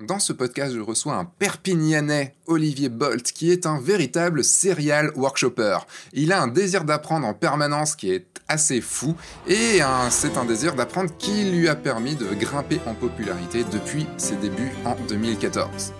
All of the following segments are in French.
Dans ce podcast, je reçois un Perpignanais, Olivier Bolt, qui est un véritable serial workshopper. Il a un désir d'apprendre en permanence qui est assez fou, et c'est un désir d'apprendre qui lui a permis de grimper en popularité depuis ses débuts en 2014.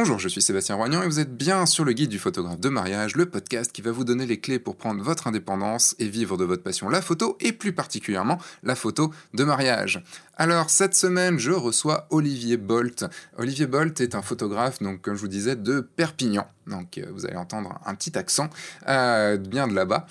Bonjour, je suis Sébastien Roignan et vous êtes bien sur le guide du photographe de mariage, le podcast qui va vous donner les clés pour prendre votre indépendance et vivre de votre passion la photo et plus particulièrement la photo de mariage. Alors cette semaine, je reçois Olivier Bolt. Olivier Bolt est un photographe, donc comme je vous disais, de Perpignan. Donc euh, vous allez entendre un petit accent euh, bien de là-bas.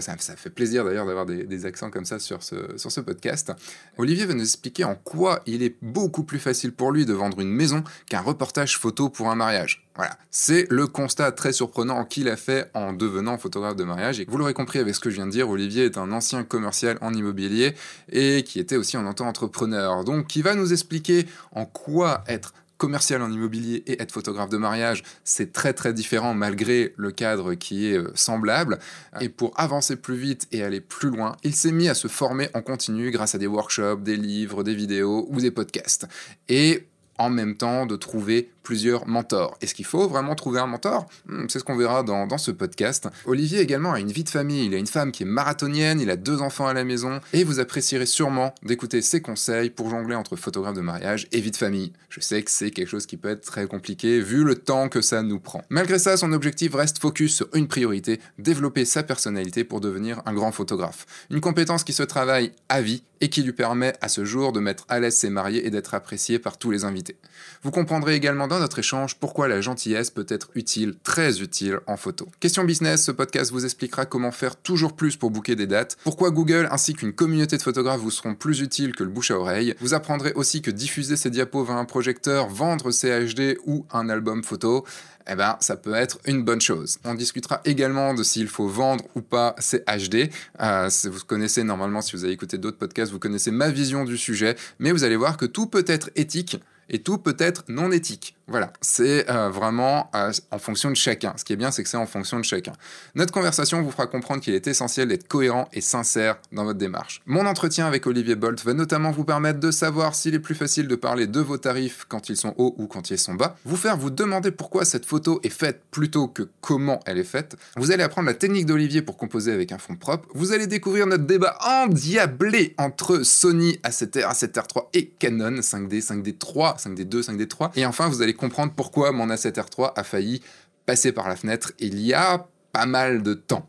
Ça, ça, fait plaisir d'ailleurs d'avoir des, accents comme ça sur ce, sur ce podcast. Olivier va nous expliquer en quoi il est beaucoup plus facile pour lui de vendre une maison qu'un reportage photo pour un mariage. Voilà, c'est le constat très surprenant qu'il a fait en devenant photographe de mariage. Et vous l'aurez compris avec ce que je viens de dire, Olivier est un ancien commercial en immobilier et qui était aussi en tant entrepreneur. Donc, qui va nous expliquer en quoi être commercial en immobilier et être photographe de mariage, c'est très très différent malgré le cadre qui est euh, semblable. Et pour avancer plus vite et aller plus loin, il s'est mis à se former en continu grâce à des workshops, des livres, des vidéos ou des podcasts. Et en même temps de trouver plusieurs mentors. Est-ce qu'il faut vraiment trouver un mentor? Hmm, C'est ce qu'on verra dans, ce podcast. Olivier également a une vie de famille, il a une femme qui est marathonienne, il a deux enfants à la maison, et vous apprécierez sûrement d'écouter ses conseils pour jongler entre photographe de mariage et vie de famille. Je sais que c'est quelque chose qui peut être très compliqué vu le temps que ça nous prend. Malgré ça, son objectif reste focus sur une priorité, développer sa personnalité pour devenir un grand photographe. Une compétence qui se travaille à vie et qui lui permet à ce jour de mettre à l'aise ses mariés et d'être apprécié par tous les invités. Vous comprendrez également dans notre échange pourquoi la gentillesse peut être utile, très utile en photo? Question business, ce podcast vous expliquera comment faire toujours plus pour booker des dates, pourquoi Google ainsi qu'une communauté de photographes vous seront plus utiles que le bouche à oreille? Vous apprendrez aussi que diffuser ses diapos vers un projecteur, vendre ses HD ou un album photo, eh ben, ça peut être une bonne chose. On discutera également de s'il faut vendre ou pas ces HD. Euh, vous connaissez normalement, si vous avez écouté d'autres podcasts, vous connaissez ma vision du sujet, mais vous allez voir que tout peut être éthique et tout peut être non éthique. Voilà, c'est euh, vraiment euh, en fonction de chacun. Ce qui est bien, c'est que c'est en fonction de chacun. Notre conversation vous fera comprendre qu'il est essentiel d'être cohérent et sincère dans votre démarche. Mon entretien avec Olivier Bolt va notamment vous permettre de savoir s'il est plus facile de parler de vos tarifs quand ils sont hauts ou quand ils sont bas, vous faire vous demander pourquoi cette photo est faite plutôt que comment elle est faite. Vous allez apprendre la technique d'Olivier pour composer avec un fond propre. Vous allez découvrir notre débat endiablé entre Sony A7R, A7R3 et Canon 5D, 5D3, 5D2, 5D3. Et enfin, vous allez comprendre pourquoi mon A7R3 a failli passer par la fenêtre il y a pas mal de temps.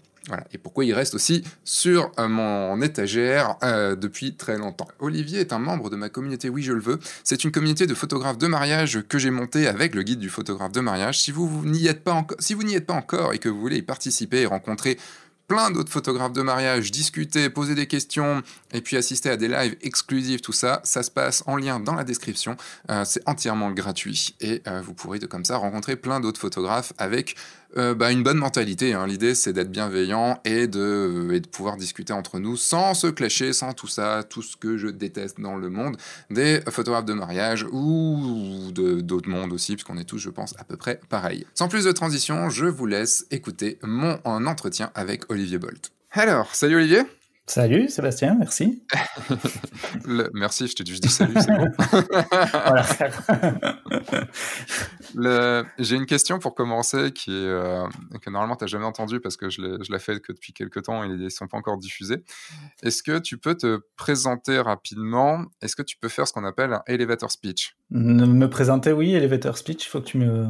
Et pourquoi il reste aussi sur euh, mon étagère euh, depuis très longtemps. Olivier est un membre de ma communauté Oui Je le veux. C'est une communauté de photographes de mariage que j'ai montée avec le guide du photographe de mariage. Si vous n'y êtes pas encore et que vous voulez y participer et rencontrer plein d'autres photographes de mariage, discuter, poser des questions et puis assister à des lives exclusifs, tout ça, ça se passe en lien dans la description. Euh, c'est entièrement gratuit et euh, vous pourrez de comme ça rencontrer plein d'autres photographes avec euh, bah, une bonne mentalité. Hein. L'idée, c'est d'être bienveillant et de, et de pouvoir discuter entre nous sans se clasher, sans tout ça, tout ce que je déteste dans le monde des photographes de mariage ou d'autres mondes aussi, puisqu'on est tous, je pense, à peu près pareil. Sans plus de transition, je vous laisse écouter mon entretien avec Olivier Bolt. Alors, salut Olivier Salut Sébastien, merci. merci, je te dis, je dis salut, c'est bon. J'ai une question pour commencer qui est, euh, que normalement tu n'as jamais entendu parce que je l'ai fait que depuis quelques temps et ils ne sont pas encore diffusés. Est-ce que tu peux te présenter rapidement? Est-ce que tu peux faire ce qu'on appelle un elevator speech? Me présenter, oui, elevator speech, il faut que tu me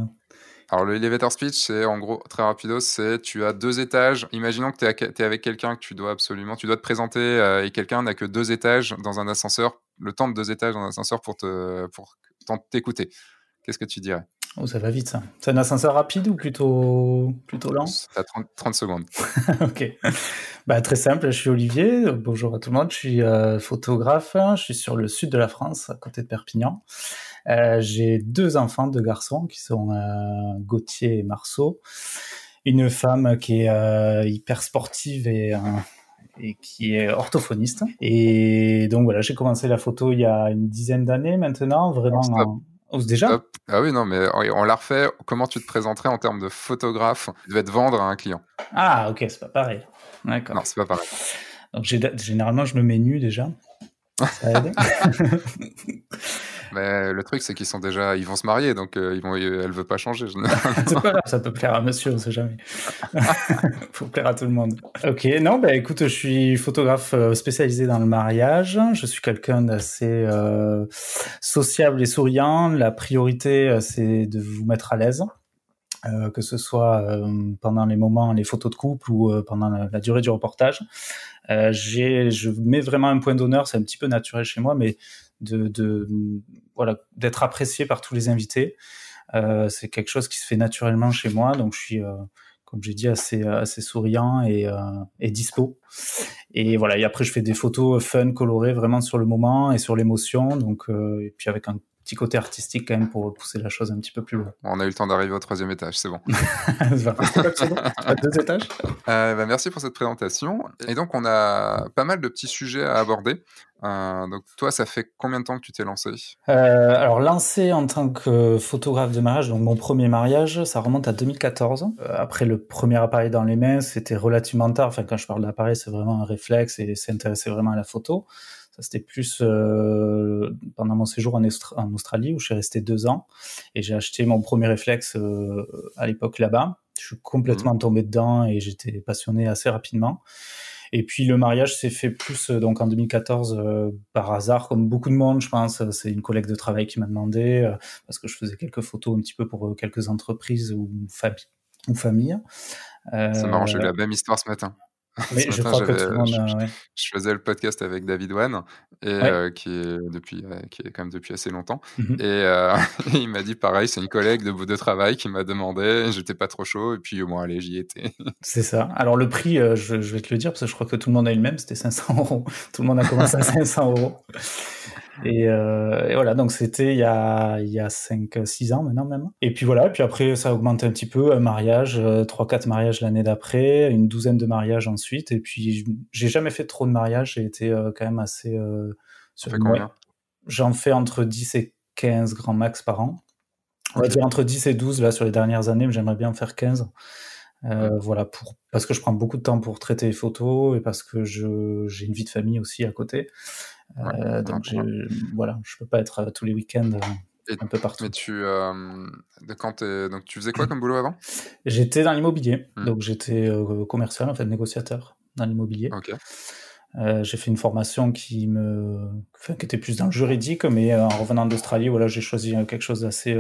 alors le elevator speech, c'est en gros très rapido, c'est tu as deux étages. Imaginons que tu es, avec quelqu'un que tu dois absolument, tu dois te présenter euh, et quelqu'un n'a que deux étages dans un ascenseur, le temps de deux étages dans un ascenseur pour te pour t'écouter. Qu'est-ce que tu dirais? Oh, ça va vite ça. C'est un ascenseur rapide ou plutôt, plutôt lent? Ça 30, 30 secondes. ok. Bah, très simple, je suis Olivier. Bonjour à tout le monde. Je suis euh, photographe. Je suis sur le sud de la France, à côté de Perpignan. Euh, j'ai deux enfants, deux garçons qui sont euh, Gauthier et Marceau. Une femme qui est euh, hyper sportive et, et qui est orthophoniste. Et donc voilà, j'ai commencé la photo il y a une dizaine d'années maintenant, vraiment Oh, déjà Ah oui, non, mais on l'a refait. Comment tu te présenterais en termes de photographe? Tu devais te vendre à un client. Ah, ok, c'est pas pareil. D'accord. Non, c'est pas pareil. Donc, généralement, je me mets nu déjà. Ça aide. Mais le truc, c'est qu'ils sont déjà, ils vont se marier, donc euh, ils vont, elle veut pas changer. c'est pas grave, ça peut plaire à monsieur, on sait jamais. Faut plaire à tout le monde. Ok, non, bah écoute, je suis photographe euh, spécialisé dans le mariage. Je suis quelqu'un d'assez euh, sociable et souriant. La priorité, euh, c'est de vous mettre à l'aise. Euh, que ce soit pendant les moments, les photos de couple ou pendant la, la, durée du reportage. J'ai, je mets vraiment un point d'honneur, c'est un petit peu naturel chez moi, mais de, de voilà d'être apprécié par tous les invités. Euh, c'est quelque chose qui se fait naturellement chez moi, donc je suis, euh, comme j'ai dit, assez assez souriant et, euh, et dispo. Et voilà. Et après, je fais des photos fun, colorées, vraiment sur le moment et sur l'émotion. Donc, euh, et puis avec un petit côté artistique quand même pour pousser la chose un petit peu plus loin. On a eu le temps d'arriver au troisième étage, c'est bon. deux étages. Euh, bah, merci pour cette présentation. Et donc, on a pas mal de petits sujets à aborder. Euh, donc, toi, ça fait combien de temps que tu t'es lancé? Euh, Alors, lancé en tant que photographe de mariage, donc mon premier mariage, ça remonte à 2014. Euh, après le premier appareil dans les mains, c'était relativement tard. Enfin, quand je parle d'appareil, c'est vraiment un réflexe et s'intéresser vraiment à la photo. C'était plus euh, pendant mon séjour en, en, Australie où je suis resté deux ans et j'ai acheté mon premier réflexe euh, à l'époque là-bas. Je suis complètement mmh. tombé dedans et j'étais passionné assez rapidement. Et puis le mariage s'est fait plus euh, donc en 2014 euh, par hasard, comme beaucoup de monde, je pense. C'est une collègue de travail qui m'a demandé euh, parce que je faisais quelques photos un petit peu pour quelques entreprises ou, familles. Ou familles. C'est marrant, j'ai eu la même histoire ce matin. je crois que tout le monde je, faisais le podcast avec David Wan, et, euh, qui, est depuis, euh, qui est quand même depuis assez longtemps. Mmh et euh, il m'a dit pareil, c'est une collègue de, de travail qui m'a demandé, j'étais pas trop chaud, et puis bon, allez, j'y étais. c'est ça. Alors le prix, je, vais te le dire, parce que je crois que tout le monde a eu le même, c'était 500 euros. Tout le monde a commencé à 500 euros. Euh, et, voilà, donc c'était il y a, il y a 5-6 ans maintenant même. Et puis voilà, puis après ça a augmenté un petit peu, un mariage, 3-4 euh, mariages l'année d'après, une douzaine de mariages ensuite. Et puis j'ai jamais fait trop de mariages, j'ai été euh, quand même assez... Euh, sur combien? J'en fais entre 10 et 15 grands max par an. On va dire entre 10 et 12 là sur les dernières années, mais j'aimerais bien en faire 15. Euh, voilà, pour, parce que je prends beaucoup de temps pour traiter les photos et parce que j'ai une vie de famille aussi à côté. Euh, donc voilà, je peux pas être euh, tous les week-ends euh, un peu partout. Mais tu, quand donc tu faisais quoi comme boulot avant? J'étais dans l'immobilier, hmm. donc j'étais commercial en fait, négociateur dans l'immobilier. j'ai fait une formation qui me, enfin, qui était plus dans le juridique, mais en revenant d'Australie, voilà, j'ai choisi quelque chose d'assez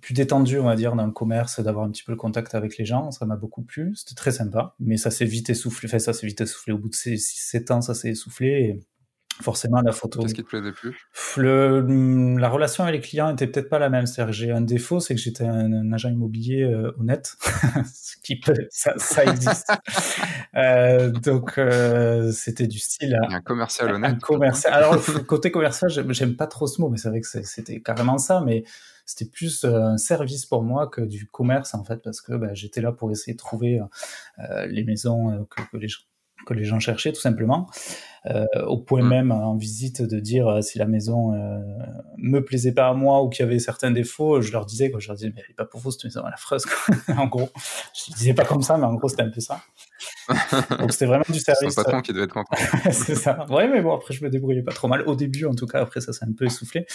plus détendu, on va dire, dans le commerce, d'avoir un petit peu le contact avec les gens. Ça m'a beaucoup plu, c'était très sympa, mais ça s'est vite essoufflé. Enfin, ça s'est vite essoufflé au bout de 6-7 ans, ça s'est essoufflé. Et forcément la photo. Qu'est-ce qui te plaisait plus? Le, La relation avec les clients était peut-être pas la même. C'est-à-dire j'ai un défaut, c'est que j'étais un, agent immobilier euh, honnête, ce qui peut, ça, ça existe. euh, donc euh, c'était du style. un commercial honnête. Un commercial. Alors côté commercial, j'aime pas trop ce mot, mais c'est vrai que c'était carrément ça. Mais c'était plus un service pour moi que du commerce en fait, parce que bah, j'étais là pour essayer de trouver euh, les maisons que, que les gens que les gens cherchaient tout simplement, euh, au point mm. même en visite de dire euh, si la maison euh, me plaisait pas à moi ou qu'il y avait certains défauts, je leur disais quoi, je leur disais mais elle est pas pour vous cette maison, elle est affreuse en gros. Je disais pas comme ça, mais en gros c'était un peu ça. Donc c'était vraiment du service. C'est patron qui devait être content. c'est ça. Ouais, mais bon après je me débrouillais pas trop mal au début en tout cas. Après ça s'est un peu essoufflé.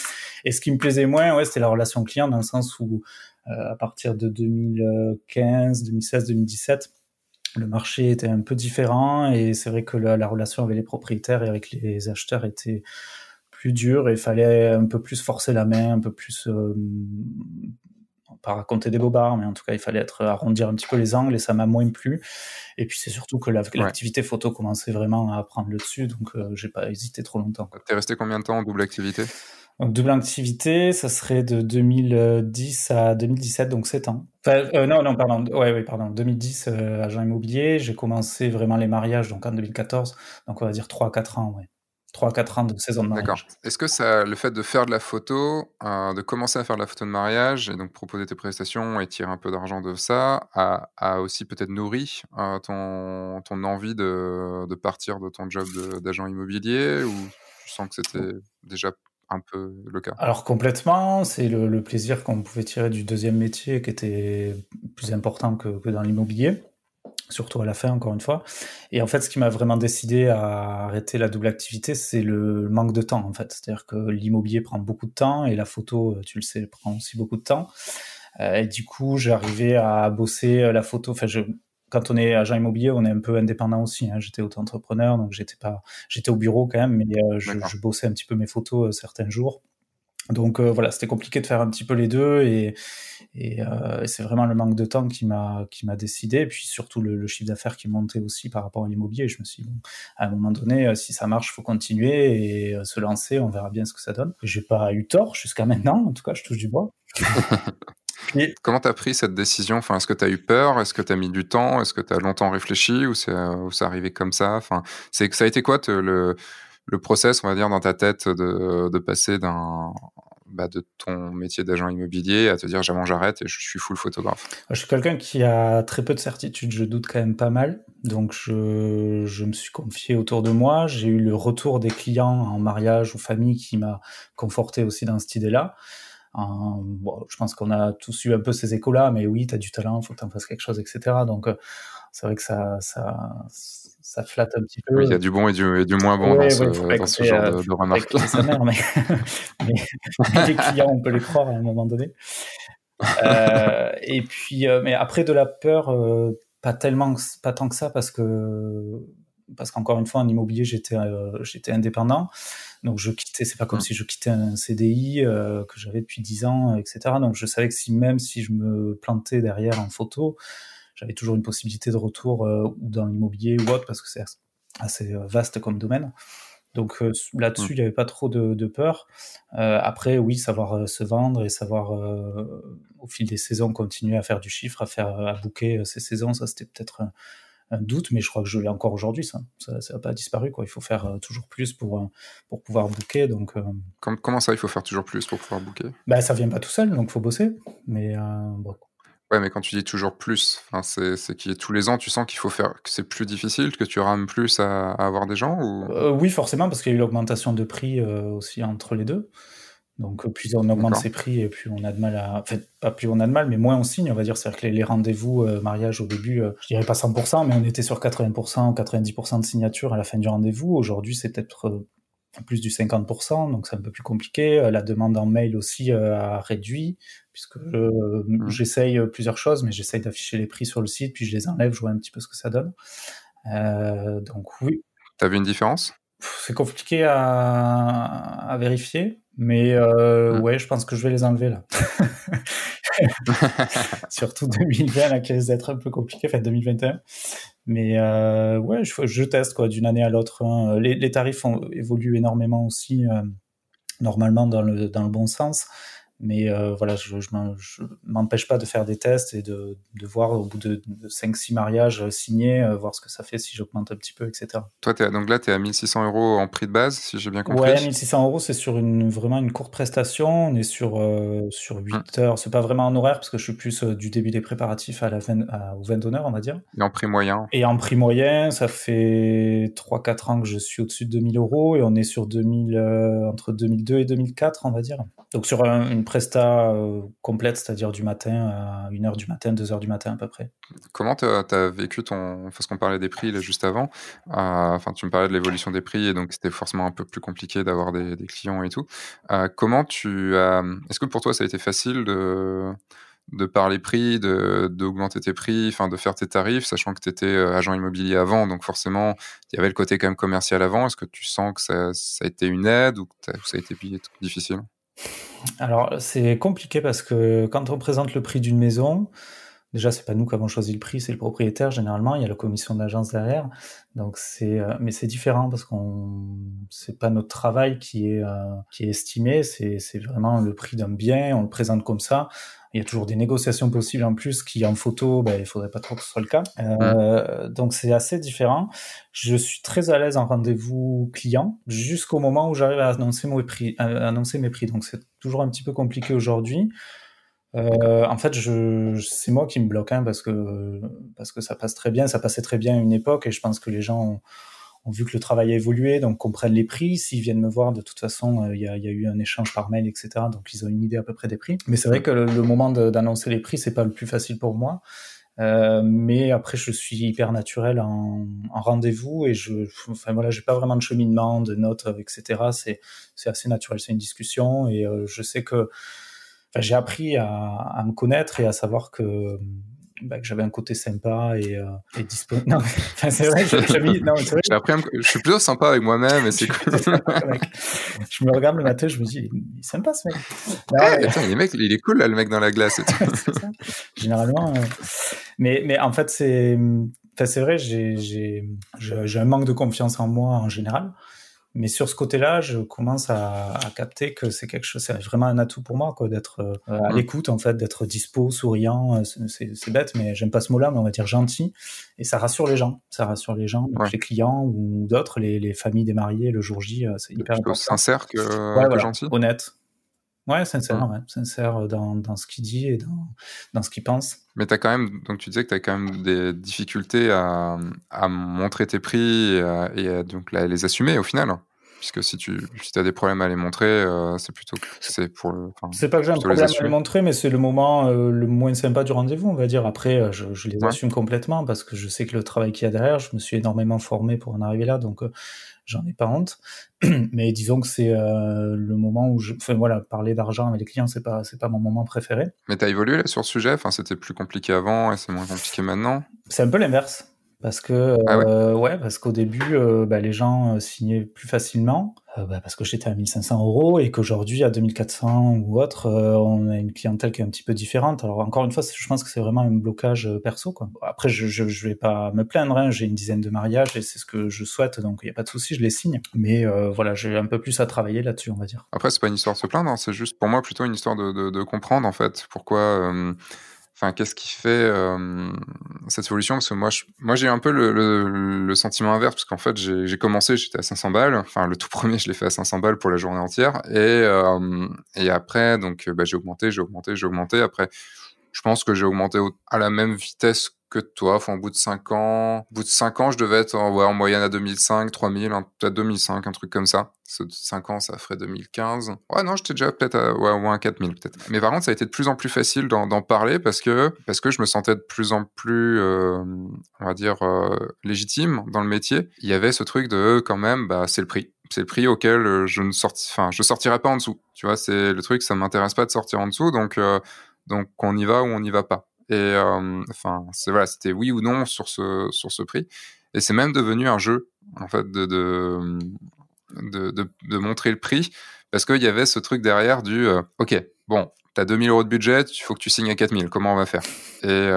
Et ce qui me plaisait moins, ouais, c'était la relation client dans le sens où euh, à partir de 2015, 2016, 2017 le marché était un peu différent et c'est vrai que la, relation avec les propriétaires et avec les acheteurs était plus dure et il fallait un peu plus forcer la main, un peu plus euh, pas raconter des bobards, mais en tout cas il fallait être arrondir un petit peu les angles et ça m'a moins plu. Et puis c'est surtout que l'activité photo commençait vraiment à prendre le dessus, donc euh, j'ai pas hésité trop longtemps. T'es resté combien de temps en double activité? Donc double activité, ça serait de 2010 à 2017, donc 7 ans. Euh, non, non, pardon. Ouais, ouais, pardon. 2010, euh, agent immobilier. J'ai commencé vraiment les mariages donc en 2014. Donc on va dire 3-4 ans, ouais. 3-4 ans de saison de mariage. D'accord. Est-ce que ça, le fait de faire de la photo, euh, de commencer à faire de la photo de mariage et donc proposer tes prestations et tirer un peu d'argent de ça, a, a aussi peut-être nourri euh, ton, ton envie de, de partir de ton job d'agent immobilier ou tu sens que c'était déjà un peu le cas Alors complètement, c'est le, plaisir qu'on pouvait tirer du deuxième métier qui était plus important que, dans l'immobilier surtout à la fin, encore une fois. Et en fait, ce qui m'a vraiment décidé à arrêter la double activité, c'est le manque de temps, en fait. C'est-à-dire que l'immobilier prend beaucoup de temps et la photo, tu le sais, prend aussi beaucoup de temps. Euh, et du coup, j'arrivais à bosser la photo. Enfin, je, quand on est agent immobilier, on est un peu indépendant aussi. Hein. J'étais auto-entrepreneur, donc j'étais pas, j'étais au bureau quand même, mais euh, je, je, bossais un petit peu mes photos euh, certains jours. Donc euh, voilà, c'était compliqué de faire un petit peu les deux et, et, euh, c'est vraiment le manque de temps qui m'a qui m'a décidé. Et puis surtout le, chiffre d'affaires qui montait aussi par rapport à l'immobilier. Je me suis dit, bon, à un moment donné, si ça marche, faut continuer et se lancer. On verra bien ce que ça donne. J'ai pas eu tort jusqu'à maintenant. En tout cas, je touche du bois. Et... Comment tu as pris cette décision? Enfin, Est-ce que tu as eu peur? Est-ce que tu as mis du temps? Est-ce que tu as longtemps réfléchi? Ou c'est arrivé comme ça? Enfin, Ça a été quoi le, le process, on va dire, dans ta tête de, de passer d'un bah, de ton métier d'agent immobilier à te dire jamais j'arrête et je suis full photographe? Je suis quelqu'un qui a très peu de certitude, je doute quand même pas mal. Donc je, je me suis confié autour de moi. J'ai eu le retour des clients en mariage ou famille qui m'a conforté aussi dans cette idée-là. Bon, je pense qu'on a tous eu un peu ces échos-là, mais oui, tu as du talent, il faut que tu en fasses quelque chose, etc. Donc euh, c'est vrai que ça, ça, ça flatte un petit peu. Oui, il y a du bon et du, et du moins bon dans, ce, dans ce, genre de, de remarques. Mais, mais, les clients, on peut les croire à un moment donné. Euh, et puis, euh, mais après de la peur, euh, pas tellement, pas tant que ça, parce que parce qu'encore une fois, en immobilier, j'étais euh, j'étais indépendant, donc je quittais. C'est pas comme mmh. si je quittais un CDI euh, que j'avais depuis 10 ans, etc. Donc je savais que si même si je me plantais derrière en photo, j'avais toujours une possibilité de retour euh, dans l'immobilier ou autre parce que c'est assez euh, vaste comme domaine. Donc euh, là-dessus, mmh. il n'y avait pas trop de, peur. après, oui, savoir se vendre et savoir au fil des saisons continuer à faire du chiffre, à faire à booker ces saisons, ça c'était peut-être un, doute, mais je crois que je l'ai encore aujourd'hui. Ça, ça n'a pas disparu. Quoi. Il faut faire toujours plus pour pour pouvoir booker. Donc comment ça, il faut faire toujours plus pour pouvoir booker? Bah ça vient pas tout seul, donc faut bosser. Mais bon, Ouais, mais quand tu dis toujours plus, c'est c'est qui tous les ans, tu sens qu'il faut faire que c'est plus difficile, que tu rames plus à, avoir des gens ou? Euh, Oui, forcément, parce qu'il y a eu l'augmentation de prix euh, aussi entre les deux. Donc euh, plus on augmente ses prix et plus on a de mal à... Enfin, pas plus on a de mal, mais moins on signe, on va dire. C'est-à-dire que les, rendez-vous mariage au début, je dirais pas 100%, mais on était sur 80% ou 90% de signatures à la fin du rendez-vous. Aujourd'hui, c'est peut-être plus du 50%, donc c'est un peu plus compliqué. La demande en mail aussi a réduit puisque mmh. j'essaye plusieurs choses, mais j'essaye d'afficher les prix sur le site, puis je les enlève, je vois un petit peu ce que ça donne. Euh, donc oui. Tu as vu une différence? C'est compliqué à, vérifier, mais euh, mmh. ouais, je pense que je vais les enlever là. Surtout 2020, là, qui risque d'être un peu compliqué, enfin 2021. Mais euh, ouais, je, je, teste quoi d'une année à l'autre. Hein. Les, tarifs ont, évoluent énormément aussi, normalement dans le, dans le bon sens. Mais euh, voilà, je ne m'empêche pas de faire des tests et de, de voir au bout de, de 5-6 mariages euh, signés, euh, voir ce que ça fait si j'augmente un petit peu, etc. Toi, es donc là, tu es à 1600 euros en prix de base, si j'ai bien compris. Ouais, 1600 euros, c'est sur une, vraiment une courte prestation. On est sur, sur 8 hum. heures. C'est pas vraiment en horaire parce que je suis plus du début des préparatifs à la 20, à, aux 20 on va dire. Et en prix moyen Et en prix moyen, ça fait 3-4 ans que je suis au-dessus de 2000 euros et on est sur 2000, entre 2002 et 2004, on va dire. Donc sur une presta euh, complète, c'est-à-dire du matin à 1h du matin, 2h du matin à peu près. Comment tu as, vécu ton... Parce qu'on parlait des prix là, juste avant, euh, enfin tu me parlais de l'évolution des prix et donc c'était forcément un peu plus compliqué d'avoir des, clients et tout. Euh, comment tu as... Est-ce que pour toi ça a été facile de de par les prix, d'augmenter tes prix, enfin de faire tes tarifs, sachant que tu étais agent immobilier avant, donc forcément il y avait le côté quand même commercial avant. Est-ce que tu sens que ça, ça, a été une aide ou que ça a été difficile? Alors, c'est compliqué parce que quand on présente le prix d'une maison, déjà, c'est pas nous qui avons choisi le prix, c'est le propriétaire généralement. Il y a la commission d'agence derrière. Donc, c'est, euh, mais c'est différent parce qu'on, c'est pas notre travail qui est, euh, qui est estimé, c'est, c'est vraiment le prix d'un bien, on le présente comme ça. Il y a toujours des négociations possibles en plus qui en photo, ben, il faudrait pas trop que ce soit le cas. Euh, donc c'est assez différent. Je suis très à l'aise en rendez-vous client jusqu'au moment où j'arrive à annoncer mes prix. À annoncer mes prix. Donc c'est toujours un petit peu compliqué aujourd'hui. Euh, en fait, je, c'est moi qui me bloque hein, parce que parce que ça passe très bien, ça passait très bien à une époque et je pense que les gens ont, ont vu que le travail a évolué, donc comprennent les prix. S'ils viennent me voir, de toute façon, il y, a, y, a, eu un échange par mail, etc. Donc ils ont une idée à peu près des prix. Mais c'est vrai que le, le moment d'annoncer les prix, c'est pas le plus facile pour moi. Euh, mais après, je suis hyper naturel en, en rendez-vous et je, enfin voilà, j'ai pas vraiment de cheminement, de notes, etc. C'est, c'est assez naturel, c'est une discussion et euh, je sais que, enfin, j'ai appris à, à, me connaître et à savoir que bah, que j'avais un côté sympa et, euh, et disponible. Non, enfin, c'est vrai, j'ai appris, je suis plutôt sympa avec moi-même et c'est cool. je me regarde le matin, je me dis, il est sympa ce mec. Ouais, attends, il, est mec, il est cool là, le mec dans la glace. Généralement, euh... mais mais en fait c'est, enfin, c'est vrai, j'ai un manque de confiance en moi en général. Mais sur ce côté-là, je commence à, à capter que c'est quelque chose, c'est vraiment un atout pour moi, quoi, d'être euh, à l'écoute, en fait, d'être dispo, souriant. Euh, c'est bête, mais j'aime pas ce mot-là, mais on va dire gentil. Et ça rassure les gens. Ça rassure les gens, ouais. les clients ou d'autres, les, les, familles des mariés le jour J. Euh, c'est hyper important. sincère que, ouais, que voilà, gentil. Honnête. Ouais, sincère, ouais, sincère dans, dans ce qu'il dit et dans, dans ce qu'il pense. Mais tu as quand même, donc tu disais que tu as quand même des difficultés à, à montrer tes prix et à, et à donc à les assumer au final. Puisque si tu si as des problèmes à les montrer, euh, c'est plutôt c'est pour le. C'est pas que j'ai un problème les à les montrer, mais c'est le moment euh, le moins sympa du rendez-vous, on va dire. Après, euh, je, je les ouais. assume complètement parce que je sais que le travail qu'il y a derrière, je me suis énormément formé pour en arriver là, donc euh, j'en ai pas honte. mais disons que c'est le moment où je, enfin voilà, parler d'argent avec les clients, c'est pas c'est pas mon moment préféré. Mais t'as évolué là, sur ce sujet? Enfin, c'était plus compliqué avant et c'est moins compliqué maintenant? C'est un peu l'inverse. Parce que ah ouais. Euh, ouais. parce qu'au début, euh, bah, les gens euh, signaient plus facilement, euh, bah, parce que j'étais à 1500 euros et qu'aujourd'hui à 2400 ou autre, euh, on a une clientèle qui est un petit peu différente. Alors encore une fois, je pense que c'est vraiment un blocage perso. Quoi. Après, je, je, je vais pas me plaindre. Hein. J'ai une dizaine de mariages et c'est ce que je souhaite, donc il n'y a pas de souci, je les signe. Mais voilà, j'ai un peu plus à travailler là-dessus, on va dire. Après, c'est pas une histoire de se plaindre, hein. c'est juste pour moi plutôt une histoire de, de, de comprendre en fait pourquoi enfin qu'est-ce qui fait euh, cette solution? Parce que moi moi j'ai un peu le, sentiment inverse parce qu'en fait j'ai commencé j'étais à 500 balles. Enfin le tout premier je l'ai fait à 500 balles pour la journée entière. Et euh, et après donc bah, j'ai augmenté j'ai augmenté j'ai augmenté. Après je pense que j'ai augmenté au, à la même vitesse que toi. Enfin, au bout de 5 ans, au bout de 5 ans, je devais être en, ouais, en moyenne à 2005, 3000, peut-être 2005, un truc comme ça. 5 ans, ça ferait 2015. Ouais, non, j'étais déjà peut-être à au moins 4000 peut-être. Mais par contre, ça a été de plus en plus facile d'en parler parce que, parce que je me sentais de plus en plus, euh, on va dire, euh, légitime dans le métier. Il y avait ce truc de, quand même, bah, c'est le prix. C'est le prix auquel je ne sorti, enfin, je sortirais pas en dessous. Tu vois, c'est le truc, ça m'intéresse pas de sortir en dessous, donc, euh, donc on y va ou on n'y va pas. Et enfin, c'est voilà, c'était oui ou non sur ce sur ce prix. Et c'est même devenu un jeu en fait de de, de, de, montrer le prix parce qu'il y avait ce truc derrière du ok bon t'as 2000 euros de budget il faut que tu signes à 4000 comment on va faire? Et,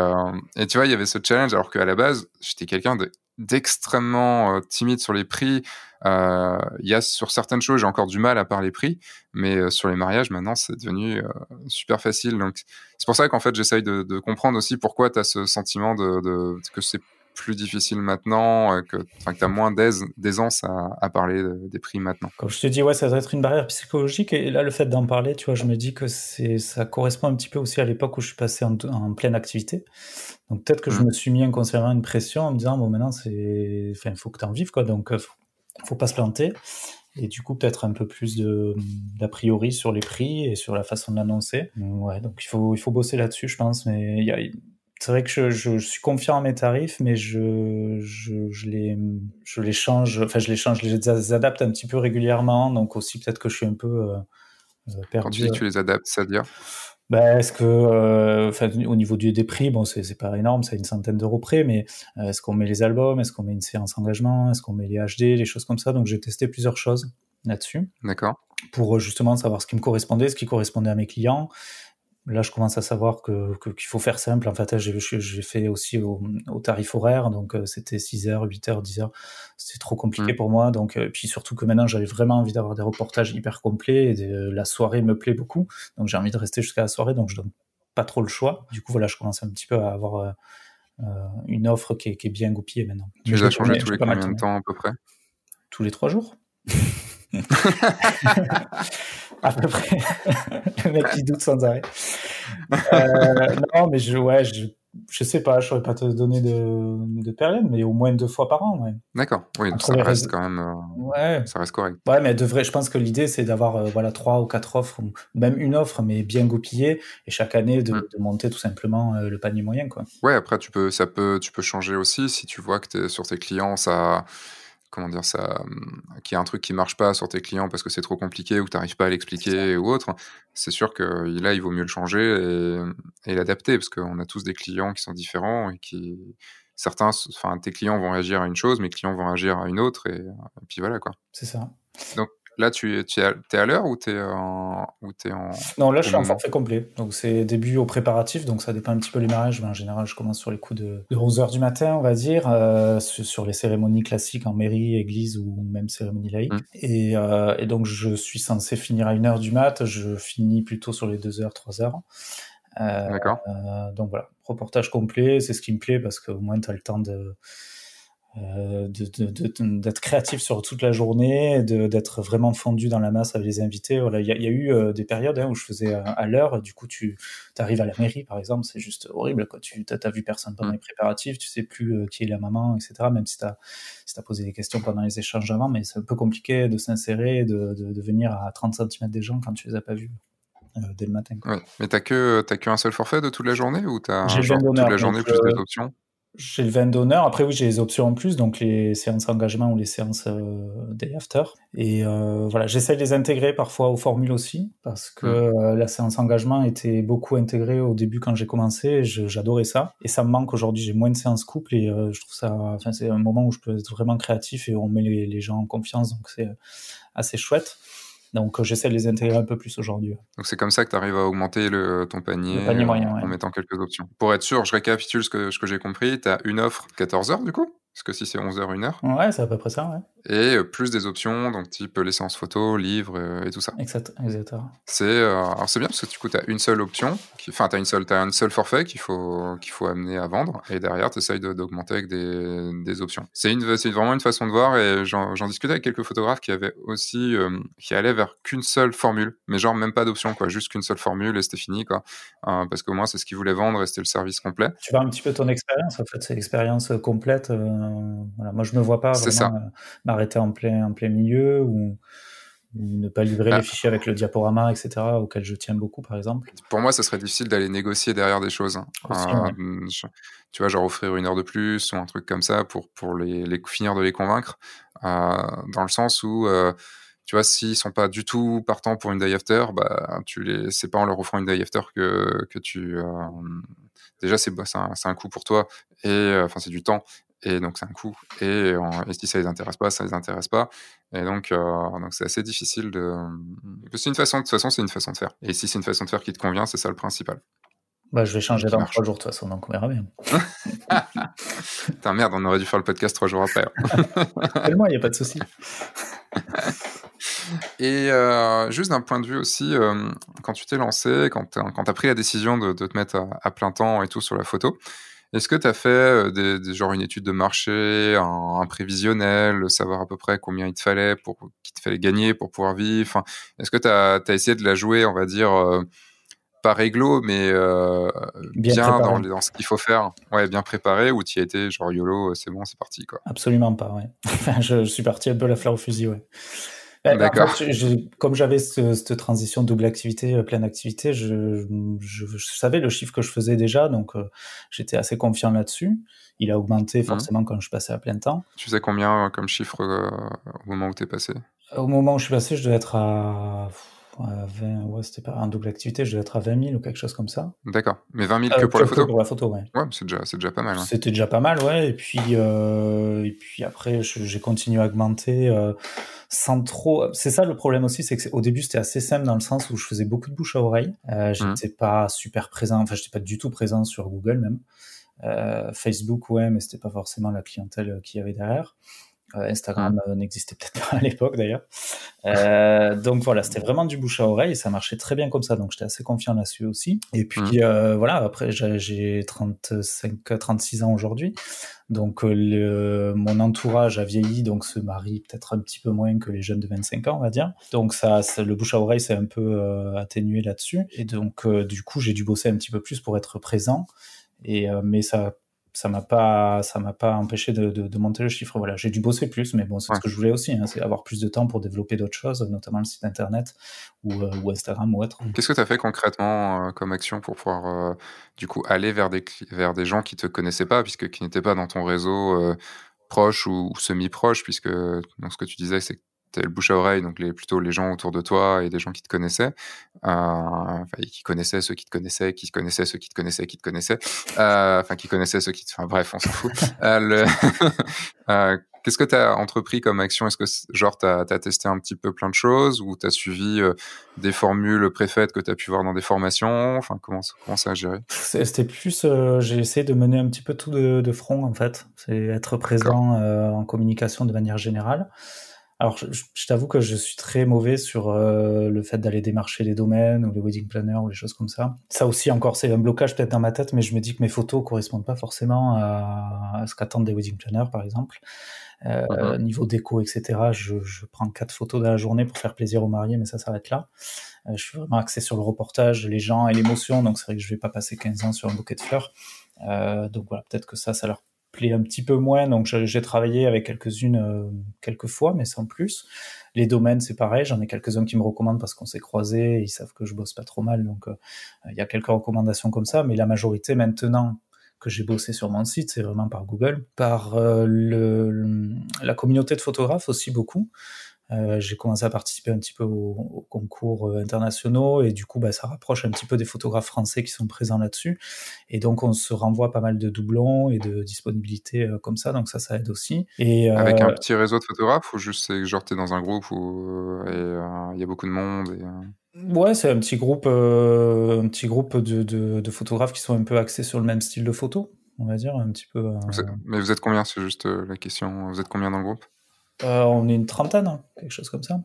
et tu vois il y avait ce challenge alors qu'à la base j'étais quelqu'un de d'extrêmement euh, timide sur les prix. Euh, il y a sur certaines choses, j'ai encore du mal à parler prix, mais euh, sur les mariages, maintenant, c'est devenu super facile. Donc, c'est pour ça qu'en fait, j'essaye de, comprendre aussi pourquoi tu as ce sentiment de que c'est plus difficile maintenant, que, que tu as moins d'aisance à, à, parler des prix maintenant. Comme je te dis, ouais, ça doit être une barrière psychologique. Et là, le fait d'en parler, tu vois, je me dis que ça correspond un petit peu aussi à l'époque où je suis passé en, en pleine activité. Donc peut-être que mmh. je me suis mis inconsciemment une pression en me disant, bon, maintenant, c'est, enfin, il faut que tu en vives, quoi. Donc, faut, faut pas se planter. Et du coup, peut-être un peu plus d'a priori sur les prix et sur la façon de l'annoncer. Ouais, donc il faut, il faut bosser là-dessus, je pense. Mais il y a, c'est vrai que je, je, je, suis confiant en mes tarifs, mais je, je, je, les, je les change, enfin je les change, je les adapte un petit peu régulièrement, donc aussi peut-être que je suis un peu euh, perdu. Quand tu dis que tu les adaptes, c'est-à-dire bah, est-ce que, euh, au niveau du, des prix, bon, c'est pas énorme, c'est une centaine d'euros près, mais euh, est-ce qu'on met les albums, est-ce qu'on met une séance engagement, est-ce qu'on met les HD, les choses comme ça? Donc j'ai testé plusieurs choses là-dessus. D'accord. Pour justement savoir ce qui me correspondait, ce qui correspondait à mes clients, Là, je commence à savoir que qu'il faut faire simple. En fait, j'ai fait aussi au, au, tarif horaire, donc euh, c'était 6 heures, 8 heures, 10 heures. C'était trop compliqué mmh. pour moi. Donc, euh, puis surtout que maintenant, j'avais vraiment envie d'avoir des reportages hyper complets. Et de, la soirée me plaît beaucoup, donc j'ai envie de rester jusqu'à la soirée. Donc, je donne pas trop le choix. Du coup, voilà, je commence un petit peu à avoir euh, euh une offre qui est, qui est, bien goupillée maintenant. Tu les as changé tous les combien de temps à peu près? Tous les trois jours. à peu près. le mec qui doute sans arrêt. Euh, non, mais je, ouais, je, je sais pas, je saurais pas te donner de, de période, mais au moins deux fois par an, ouais. D'accord, oui, ça reste quand même, euh, ouais. ça reste correct. Ouais, mais devrait, je pense que l'idée c'est d'avoir euh, voilà trois ou quatre offres, même une offre, mais bien goupillée, et chaque année de, mm. de monter tout simplement euh, le panier moyen, quoi. Ouais, après tu peux, ça peut, tu peux changer aussi si tu vois que es, sur tes clients ça comment dire ça, qu'il y a un truc qui marche pas sur tes clients parce que c'est trop compliqué ou que tu n'arrives pas à l'expliquer ou autre, c'est sûr que là, il vaut mieux le changer et, l'adapter parce qu'on a tous des clients qui sont différents et qui, certains, enfin, tes clients vont réagir à une chose, mes clients vont réagir à une autre et, et puis voilà quoi. C'est ça. Donc, Là, tu, tu es à l'heure ou tu es, en, es en. Non, là, je suis en forfait complet. Donc, c'est début au préparatif. Donc, ça dépend un petit peu les mariages. Mais en général, je commence sur les coups de, 11h du matin, on va dire, euh, sur les cérémonies classiques en mairie, église ou même cérémonie laïque. Mmh. Et, euh, et, donc, je suis censé finir à 1h du mat. Je finis plutôt sur les 2h, 3h. Euh, D'accord. donc, voilà. Reportage complet, c'est ce qui me plaît parce qu'au moins, tu as le temps de euh, d'être créatif sur toute la journée, d'être vraiment fondu dans la masse avec les invités. Voilà, il y, a eu euh, des périodes hein, où je faisais à, l'heure. Du coup, tu arrives à la mairie, par exemple, c'est juste horrible. Quoi. Tu n'as vu personne pendant les préparatifs, tu sais plus euh, qui est la maman, etc. Même si tu as, si as posé des questions pendant les échanges avant, mais c'est un peu compliqué de s'insérer, de, de, venir à 30 cm des gens quand tu les as pas vus. dès le matin. Ouais. Mais t'as que as qu'un seul forfait de toute la journée ou t'as toute la journée plus des options? J'ai le vin d'honneur. Après, oui, j'ai les options en plus, donc les séances d'engagement ou les séances euh, day after. Et euh, voilà, j'essaie de les intégrer parfois aux formules aussi, parce que mm. euh, la séance engagement était beaucoup intégrée au début quand j'ai commencé. J'adorais ça. Et ça me manque aujourd'hui. J'ai moins de séances couple et je trouve ça. Enfin, c'est un moment où je peux être vraiment créatif et on met les, les gens en confiance, donc c'est assez chouette. Donc j'essaie de les intégrer un peu plus aujourd'hui. Donc c'est comme ça que tu arrives à augmenter le, ton panier, en mettant quelques options. Pour être sûr, je récapitule ce que, ce que j'ai compris. Tu as une offre 14 heures du coup? Parce que si c'est 11h, 1h. Ouais, c'est à peu près ça, ouais. Et euh, plus des options, donc type les séances photo, livres euh, et tout ça. Exact, exactement. C'est, euh, alors c'est bien parce que du coup, tu as une seule option, enfin, tu as une seule, as un seul forfait qu'il faut, qu'il faut amener à vendre. Et derrière, tu essayes d'augmenter avec des, des options. C'est, une, vraiment une façon de voir. Et j'en, discutais avec quelques photographes qui avaient aussi, qui allaient vers qu'une seule formule, mais genre même pas d'option, quoi, juste qu'une seule formule et c'était fini, quoi. parce qu'au moins, c'est ce qu'ils voulaient vendre et c'était le service complet. Tu vois un petit peu ton expérience, en fait, c'est l'expérience complète. Voilà. Moi, je me vois pas vraiment m'arrêter en plein, en plein milieu ou, ne pas livrer les ah. fichiers avec le diaporama, etc., auquel je tiens beaucoup, par exemple. Pour moi, ce serait difficile d'aller négocier derrière des choses. Hein. Euh, tu vois, genre offrir une heure de plus ou un truc comme ça pour, pour les, les finir de les convaincre, euh, dans le sens où euh, tu vois, s'ils sont pas du tout partants pour une day after, bah, tu les, c'est pas en leur offrant une day after que, que tu, déjà, c'est, c'est un, un, coût pour toi et, enfin, c'est du temps et donc c'est un coût. Et, si ça les intéresse pas, ça les intéresse pas. Et donc, euh, donc c'est assez difficile de. C'est une façon, de toute façon, c'est une façon de faire. Et si c'est une façon de faire qui te convient, c'est ça le principal. Bah, je vais changer dans trois jours de toute façon, donc on verra bien. Putain, merde, on aurait dû faire le podcast trois jours après. Tellement, il n'y a pas de souci. Et euh, juste d'un point de vue aussi, euh, quand tu t'es lancé, quand tu as pris la décision de, te mettre à, à, plein temps et tout sur la photo, est-ce que tu as fait euh, des, genre une étude de marché, un, prévisionnel, savoir à peu près combien il te fallait pour qu'il te fallait gagner pour pouvoir vivre? Enfin, Est-ce que tu as, essayé de la jouer, on va dire, euh, pas réglo, mais euh, bien, dans, dans, ce qu'il faut faire? Ouais, bien préparé, ou tu y as été genre YOLO, c'est bon, c'est parti quoi Absolument pas, ouais. je, je, suis parti un peu la fleur au fusil, ouais. D'accord. comme j'avais cette transition double activité, euh, pleine activité, je, savais le chiffre que je faisais déjà, donc euh, j'étais assez confiant là-dessus. Il a augmenté mmh. forcément quand je passais à plein temps. Tu sais combien euh, comme chiffre au moment où tu es passé? Au moment où je suis passé, je devais être à 20, ouais, c'était pas un double activité, je devais être à 20 000 ou quelque chose comme ça. D'accord. Mais 20 000 que pour la photo Pour la photo, ouais. Ouais, c'est déjà, déjà pas mal. Hein. C'était déjà pas mal, ouais. Et puis, et puis après, j'ai continué à augmenter sans trop. C'est ça le problème aussi, c'est qu'au début c'était assez simple dans le sens où je faisais beaucoup de bouche à oreille. Euh, mmh. j'étais pas super présent, enfin j'étais pas du tout présent sur Google même. Euh, Facebook ouais, mais c'était pas forcément la clientèle qui y avait derrière. Euh, Instagram mmh. n'existait peut-être pas à l'époque d'ailleurs. donc voilà, c'était vraiment du bouche à oreille et ça marchait très bien comme ça. Donc j'étais assez confiant là-dessus aussi. Et puis mmh. voilà, après j'ai 35, 36 ans aujourd'hui. Donc euh, le, mon entourage a vieilli, donc se marie peut-être un petit peu moins que les jeunes de 25 ans, on va dire. Donc ça, le bouche à oreille s'est un peu euh, atténué là-dessus. Et donc euh, du coup, j'ai dû bosser un petit peu plus pour être présent. Et, mais ça ça m'a pas ça m'a pas empêché de, de, monter le chiffre. Voilà j'ai dû bosser plus mais bon c'est ce que je voulais aussi hein, c'est avoir plus de temps pour développer d'autres choses notamment le site internet ou, euh, ou Instagram ou autre. Qu'est-ce que tu as fait concrètement euh, comme action pour pouvoir euh, du coup aller vers des vers des gens qui te connaissaient pas puisque qui n'étaient pas dans ton réseau proche ou, semi proche puisque donc ce que tu disais c'est le bouche à oreille, donc les, plutôt les gens autour de toi et des gens qui te connaissaient, euh, qui connaissaient ceux qui te connaissaient, qui connaissaient ceux qui te connaissaient, qui te connaissaient, euh, enfin qui connaissaient ceux qui te... Enfin bref, on s'en fout. euh, Qu'est-ce que tu as entrepris comme action? Est-ce que, genre, tu as, testé un petit peu plein de choses ou tu as suivi euh, des formules préfaites que tu as pu voir dans des formations? Enfin, comment, comment ça a géré? C'était plus, j'ai essayé de mener un petit peu tout de, de front, en fait. C'est être présent en communication de manière générale. Alors, je, t'avoue que je suis très mauvais sur euh, le fait d'aller démarcher les domaines ou les wedding planners ou les choses comme ça. Ça aussi, encore, c'est un blocage peut-être dans ma tête, mais je me dis que mes photos correspondent pas forcément à, ce qu'attendent des wedding planners, par exemple. Euh. Niveau déco, etc., je, je, prends quatre photos dans la journée pour faire plaisir aux mariés, mais ça s'arrête là. Euh, je suis vraiment axé sur le reportage, les gens et l'émotion, donc c'est vrai que je vais pas passer 15 ans sur un bouquet de fleurs. Donc voilà, peut-être que ça, ça leur plaît un petit peu moins. Donc j'ai travaillé avec quelques-unes euh, quelques fois, mais sans plus. Les domaines, c'est pareil. J'en ai quelques-uns qui me recommandent parce qu'on s'est croisés. Ils savent que je bosse pas trop mal, donc euh, il y a quelques recommandations comme ça. Mais la majorité maintenant que j'ai bossé sur mon site, c'est vraiment par Google, par euh, le, la communauté de photographes aussi beaucoup. Euh, j'ai commencé à participer un petit peu aux, concours euh, internationaux et du coup, bah, ça rapproche un petit peu des photographes français qui sont présents là-dessus. Et donc, on se renvoie pas mal de doublons et de disponibilité euh, comme ça, donc ça, ça aide aussi. Et, Avec un petit réseau de photographes ou juste c'est genre t'es dans un groupe où il y a beaucoup de monde et, Ouais, c'est un petit groupe, un petit groupe de, de, de, photographes qui sont un peu axés sur le même style de photo, on va dire, un petit peu. Mais vous êtes combien? C'est juste la question. Vous êtes combien dans le groupe? Euh, on est une trentaine, hein, quelque chose comme ça.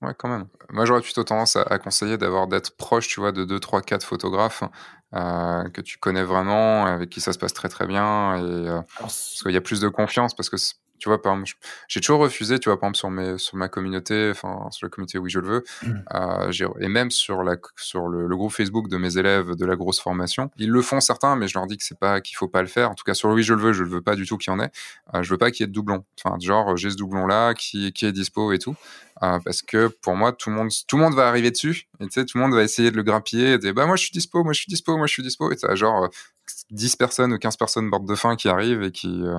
Ouais, quand même. Moi, j'aurais plutôt tendance à, conseiller d'avoir d'être proche, tu vois, de 2, 3, 4 photographes euh, que tu connais vraiment, avec qui ça se passe très très bien, et euh, parce qu'il y a plus de confiance, parce que tu vois, par exemple, j'ai toujours refusé, tu vois, par exemple, sur, mes, sur ma communauté, enfin, sur la communauté Oui, je le veux, mmh. euh, et même sur, la, sur le, groupe Facebook de mes élèves de la grosse formation. Ils le font certains, mais je leur dis que c'est pas, qu'il faut pas le faire. En tout cas, sur le Oui, je le veux, je le veux pas du tout qu'il y en ait. Euh, je veux pas qu'il y ait de doublons. Enfin, genre, j'ai ce doublon-là qui, qui est dispo et tout. Euh, parce que pour moi, tout le monde, tout le monde va arriver dessus. Et tu sais, tout le monde va essayer de le grappiller et dire, bah, moi, je suis dispo, moi, je suis dispo, moi, je suis dispo. Et ça, genre, 10 personnes ou 15 personnes bord de fin qui arrivent et qui. Euh,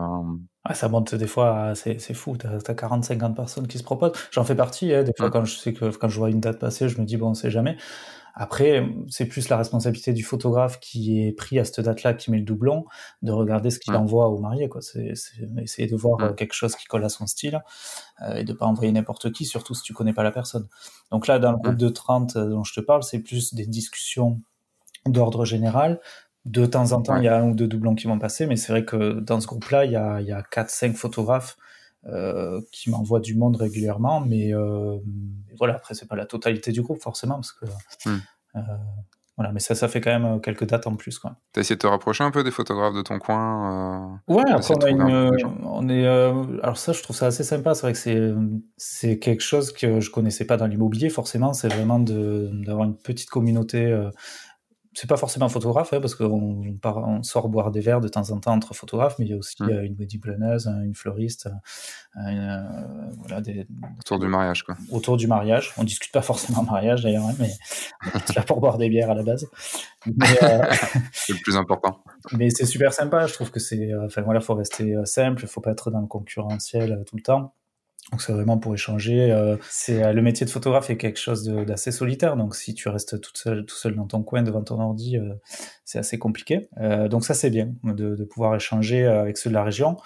ah, ça monte des fois, c'est fou. T'as as 40, 50 personnes qui se proposent. J'en fais partie. Hein, des fois, quand je sais que quand je vois une date passer, je me dis bon, on sait jamais. Après, c'est plus la responsabilité du photographe qui est pris à cette date-là, qui met le doublon, de regarder ce qu'il envoie au marié. Quoi. C'est, essayer de voir euh, quelque chose qui colle à son style euh, et de pas envoyer n'importe qui, surtout si tu connais pas la personne. Donc là, dans le groupe de 30 dont je te parle, c'est plus des discussions d'ordre général de temps en temps, il y a un ou deux doublons qui vont passer, mais c'est vrai que dans ce groupe-là, il y a, y a 4-5 photographes euh, qui m'envoient du monde régulièrement, mais euh, voilà, après, c'est pas la totalité du groupe, forcément, parce que. Hmm. Euh, voilà, mais ça, ça fait quand même quelques dates en plus. Tu as essayé de te rapprocher un peu des photographes de ton coin Ouais, après, on, a une, on est. alors, ça, je trouve ça assez sympa. C'est vrai que c'est, c'est quelque chose que je connaissais pas dans l'immobilier, forcément. C'est vraiment d'avoir une petite communauté c'est pas forcément un photographe, hein, parce qu'on on sort boire des verres de temps en temps entre photographes, mais il y a aussi mmh. euh, une wedding planeuse, une fleuriste, euh, euh, voilà, des, autour du mariage, quoi. Autour du mariage. On discute pas forcément mariage d'ailleurs, hein, mais c'est là pour boire des bières à la base. c'est le plus important. Mais c'est super sympa. Je trouve que c'est, enfin voilà, faut rester simple, il faut pas être dans le concurrentiel tout le temps. Donc c'est vraiment pour échanger. Euh, c'est euh, le métier de photographe est quelque chose d'assez solitaire. Donc si tu restes tout seul, tout seul dans ton coin devant ton ordi, euh, c'est assez compliqué. donc ça c'est bien de, pouvoir échanger avec ceux de la région.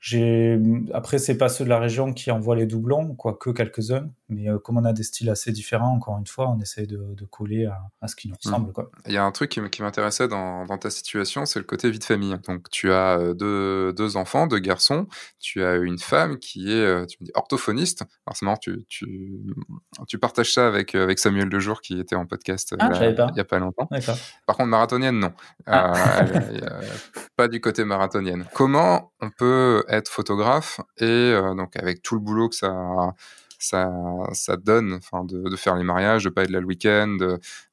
J'ai après c'est pas ceux de la région qui envoient les doublons, quoique quelques-uns, mais euh, comme on a des styles assez différents, encore une fois, on essaie de, de coller à, à, ce qui nous mmh. ressemble. Quoi. Il y a un truc qui m'intéressait dans, dans, ta situation, c'est le côté vie de famille. Donc tu as euh, deux, deux, enfants, deux garçons, tu as une femme qui est euh, tu me dis, orthophoniste. Alors c'est marrant, tu, tu, tu, partages ça avec, avec Samuel Lejour qui était en podcast ah, il n'y a pas longtemps. Par contre, marathonienne, non. Ah. pas du côté marathonienne. Comment on peut être photographe et euh, donc avec tout le boulot que ça ça, ça donne, enfin, de, faire les mariages, de pas être là le week-end,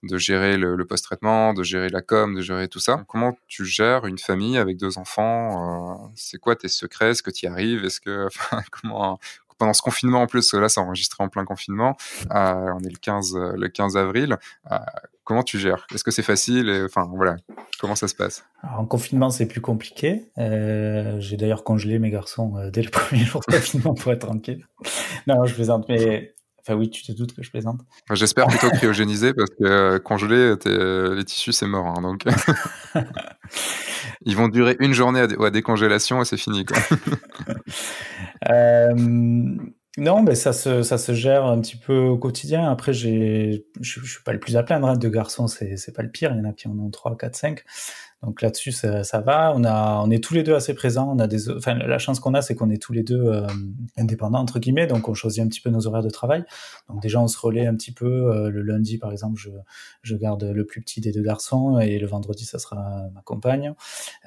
de, gérer le, post-traitement, de gérer la com, de gérer tout ça. Comment tu gères une famille avec deux enfants C'est quoi tes secrets? Est-ce que tu y arrives? Est-ce que, enfin, comment, pendant ce confinement en plus, là, c'est enregistré en plein confinement. Euh, on est le 15, le 15 avril. Euh, comment tu gères? Est-ce que c'est facile Enfin, voilà, comment ça se passe? En confinement, c'est plus compliqué. Euh, j'ai d'ailleurs congelé mes garçons dès le premier jour de confinement pour être tranquille. non, je plaisante, mais Enfin oui, tu te doutes que je plaisante. J'espère plutôt cryogéniser parce que congelé, les tissus, c'est mort. Hein, donc ils vont durer une journée à, décongélation et c'est fini. Quoi. euh, non, mais ça se, ça se gère un petit peu au quotidien. Après, je, je suis pas le plus à plaindre. Hein, de garçons, c'est, c'est pas le pire. Il y en a qui en ont 3, 4, 5. Donc là-dessus, ça, va. On a, on est tous les deux assez présents. On a des, enfin, la chance qu'on a, c'est qu'on est tous les deux euh, indépendants entre guillemets. Donc on choisit un petit peu nos horaires de travail. Donc déjà, on se relaie un petit peu. Euh, le lundi, par exemple, je, je garde le plus petit des deux garçons et le vendredi, ça sera ma compagne.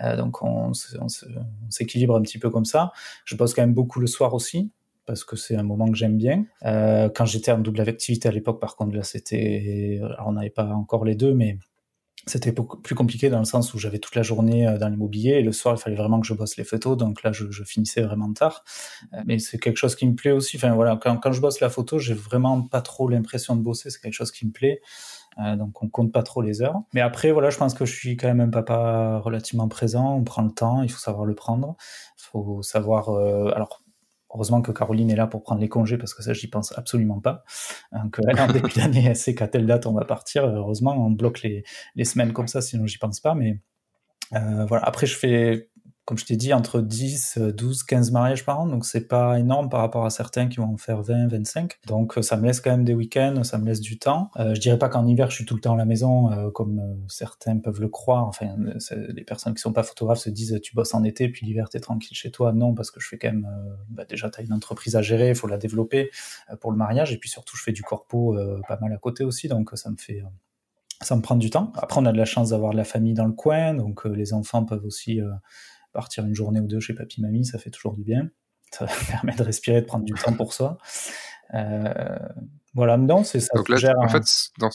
Euh, donc on, s'équilibre un petit peu comme ça. Je bosse quand même beaucoup le soir aussi parce que c'est un moment que j'aime bien. Quand j'étais en double activité à l'époque, par contre, là, c'était, on n'avait pas encore les deux, mais c'était plus compliqué dans le sens où j'avais toute la journée euh, dans l'immobilier et le soir, il fallait vraiment que je bosse les photos, donc là, je, je finissais vraiment tard. Euh, mais c'est quelque chose qui me plaît aussi. Enfin voilà, quand, quand je bosse la photo, j'ai vraiment pas trop l'impression de bosser. C'est quelque chose qui me plaît. Euh, donc on compte pas trop les heures. Mais après, voilà, je pense que je suis quand même un papa relativement présent. On prend le temps, il faut savoir le prendre. Il faut savoir. Euh, alors Heureusement que Caroline est là pour prendre les congés parce que ça, j'y pense absolument pas. Donc, elle, en début d'année, elle sait qu'à telle date on va partir. Heureusement, on bloque les, les semaines comme ça, sinon j'y pense pas. Mais euh, voilà. Après, je fais comme je t'ai dit, entre 10, 12, 15 mariages par an, donc c'est pas énorme par rapport à certains qui vont en faire 20, 25. Donc ça me laisse quand même des week-ends, ça me laisse du temps. Euh, je dirais pas qu'en hiver je suis tout le temps à la maison, euh, comme euh, certains peuvent le croire. Enfin, les personnes qui sont pas photographes se disent tu bosses en été, puis l'hiver t'es tranquille chez toi. Non, parce que je fais quand même, euh, bah, déjà t'as une entreprise à gérer, il faut la développer pour le mariage, et puis surtout je fais du corpo pas mal à côté aussi, donc ça me fait ça me prend du temps. Après, on a de la chance d'avoir de la famille dans le coin, donc les enfants peuvent aussi partir une journée ou deux chez papy mamie, ça fait toujours du bien. Ça permet de respirer, de prendre du temps pour soi. Euh, voilà, non, c'est ça. Donc là, en fait, dans,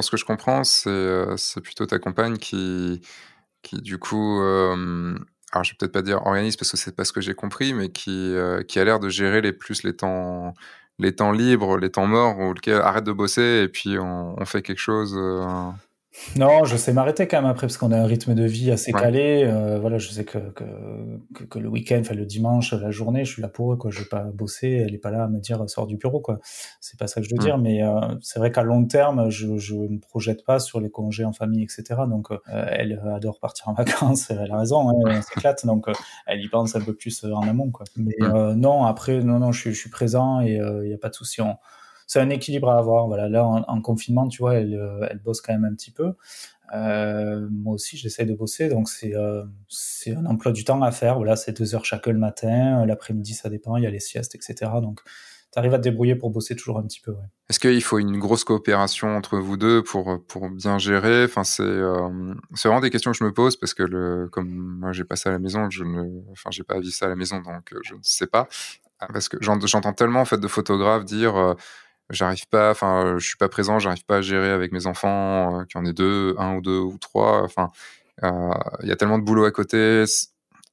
ce que je comprends, euh, c'est plutôt ta compagne qui, qui du coup, euh, alors je vais peut-être pas dire organise parce que c'est pas ce que j'ai compris, mais qui, qui a l'air de gérer les plus les temps, les temps libres, les temps morts, ou lequel arrête de bosser et puis on, on fait quelque chose. Non, je sais m'arrêter quand même après parce qu'on a un rythme de vie assez calé. Euh, voilà, je sais que, que, que, le week-end, enfin le dimanche, la journée, je suis là pour eux. Quoi. Je vais pas bosser. Elle est pas là à me dire sors du bureau. Quoi. C'est pas ça que je veux dire. Mais euh, c'est vrai qu'à long terme, je je me projette pas sur les congés en famille, etc. Donc euh, elle adore partir en vacances. Elle a raison. Hein, elle s'éclate. Donc elle y pense un peu plus en amont. Quoi. Mais non, après, non, non, je, suis, je suis présent et il y a pas de souci. On, c'est un équilibre à avoir. Voilà, là en, confinement, tu vois, elle, euh, elle bosse quand même un petit peu. Euh, moi aussi, j'essaie de bosser, donc c'est euh, c'est un emploi du temps à faire. Voilà, c'est deux heures chaque le matin, l'après-midi ça dépend, il y a les siestes, etc. Donc tu arrives à te débrouiller pour bosser toujours un petit peu. Est-ce qu'il faut une grosse coopération entre vous deux pour, pour bien gérer? Enfin, c'est c'est vraiment des questions que je me pose parce que le, comme moi j'ai passé à la maison, je ne, enfin j'ai pas vu ça à la maison, donc je ne sais pas. Parce que j'entends tellement en fait de photographes dire j'arrive pas, enfin, je suis pas présent, j'arrive pas à gérer avec mes enfants, euh, qui en est deux, un ou deux ou trois. Enfin, euh, il y a tellement de boulot à côté.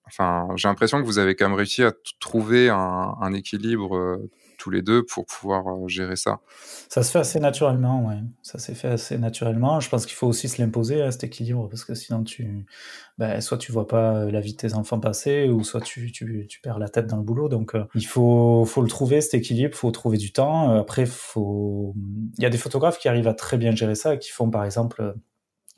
Enfin, j'ai l'impression que vous avez quand même réussi à trouver un, équilibre euh, tous les deux pour pouvoir euh, gérer ça Ça se fait assez naturellement, ouais. Ça s'est fait assez naturellement. Je pense qu'il faut aussi se l'imposer à cet équilibre parce que sinon tu, ben, soit tu vois pas la vie de tes enfants passer ou soit tu, tu, tu perds la tête dans le boulot. Donc euh, il faut, faut le trouver cet équilibre, faut trouver du temps. Euh, après, faut, il y a des photographes qui arrivent à très bien gérer ça, qui font par exemple,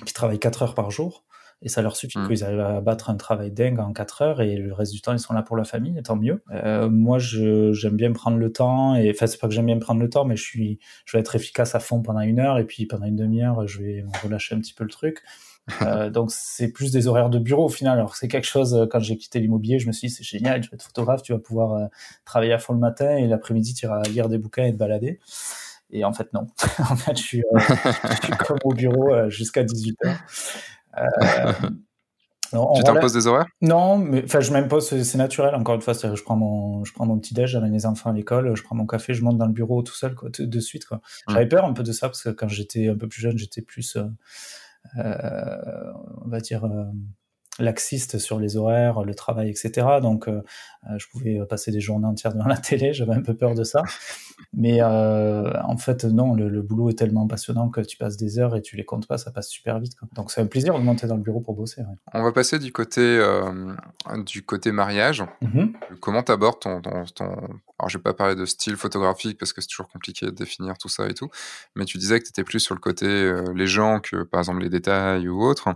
qui travaillent 4 heures par jour et ça leur suffit mmh. qu'ils arrivent à battre un travail dingue en 4 heures et le reste du temps ils sont là pour la famille, tant mieux. Euh, moi j'aime bien prendre le temps et enfin c'est pas que j'aime bien prendre le temps mais je suis je vais être efficace à fond pendant une heure et puis pendant une demi-heure je vais relâcher un petit peu le truc. Euh, donc c'est plus des horaires de bureau au final. Alors c'est quelque chose euh, quand j'ai quitté l'immobilier, je me suis dit c'est génial, je vais être photographe, tu vas pouvoir euh, travailler à fond le matin et l'après-midi tu iras lire des bouquins et te balader. Et en fait non. en fait je suis, je suis comme au bureau jusqu'à 18h. Euh, tu t'imposes des horaires? Non, mais enfin je m'impose, c'est naturel. Encore une fois, je prends mon, je prends mon petit déj, j'amène les enfants à l'école, je prends mon café, je monte dans le bureau tout seul, quoi, de suite. Quoi. Mmh. J'avais peur un peu de ça parce que quand j'étais un peu plus jeune, j'étais plus, euh, euh on va dire, euh, laxiste sur les horaires, le travail, etc. Donc, euh, euh, je pouvais passer des journées entières devant la télé. J'avais un peu peur de ça. Mais euh, en fait, non, le, boulot est tellement passionnant que tu passes des heures et tu les comptes pas, ça passe super vite. Donc, c'est un plaisir de monter dans le bureau pour bosser. On va passer du côté, du côté mariage. Mm-hmm. Comment tu abordes ton, ton, Alors, je vais pas parler de style photographique parce que c'est toujours compliqué de définir tout ça et tout. Mais tu disais que tu étais plus sur le côté les gens que, par exemple, les détails ou autre.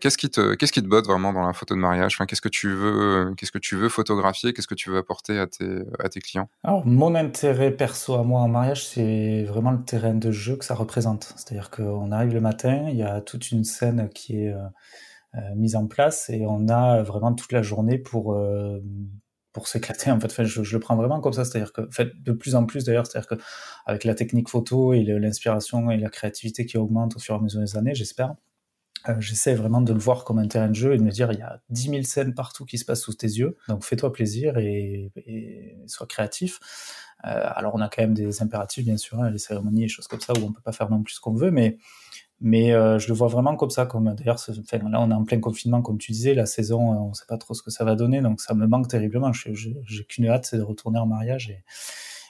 qu'est-ce qui te, qu'est-ce qui te botte vraiment dans la photo de mariage? Qu'est-ce que tu veux, qu'est-ce que tu veux photographier? Qu'est-ce que tu veux apporter à tes, à tes clients? Alors, mon intérêt perso à moi en mariage, c'est vraiment le terrain de jeu que ça représente. C'est-à-dire qu'on arrive le matin, il y a toute une scène qui est euh, euh, mise en place et on a vraiment toute la journée pour euh, pour s'éclater en fait. je, le prends vraiment comme ça, c'est-à-dire que, de plus en plus d'ailleurs, c'est-à-dire que avec la technique photo et l'inspiration et la créativité qui augmente au fur et à mesure des années, j'espère, euh, j'essaie vraiment de le voir comme un terrain de jeu et de me dire il y a 10 000 scènes partout qui se passent sous tes yeux, donc fais-toi plaisir et, et sois créatif. Euh, alors on a quand même des impératifs bien sûr, hein, les cérémonies et choses comme ça où on peut pas faire non plus ce qu'on veut, mais mais euh, je le vois vraiment comme ça, comme d'ailleurs, enfin, là on est en plein confinement, comme tu disais, la saison, on sait pas trop ce que ça va donner, donc ça me manque terriblement. J'ai qu'une hâte, c'est de retourner en mariage et,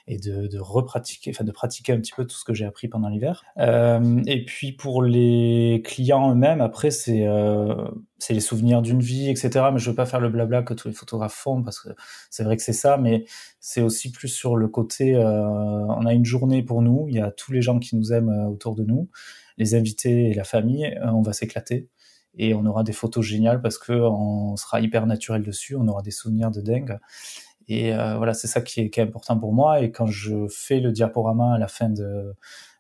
et de, de repratiquer, enfin de pratiquer un petit peu tout ce que j'ai appris pendant l'hiver. Euh, et puis pour les clients eux-mêmes, après c'est euh, c'est les souvenirs d'une vie, etc. Mais je veux pas faire le blabla que tous les photographes font parce que c'est vrai que c'est ça, mais c'est aussi plus sur le côté. Euh, on a une journée pour nous, il y a tous les gens qui nous aiment euh, autour de nous, les invités et la famille, euh, on va s'éclater et on aura des photos géniales parce que on sera hyper naturel dessus, on aura des souvenirs de dingue. Et euh, voilà, c'est ça qui est, qui est, important pour moi. Et quand je fais le diaporama à la fin de,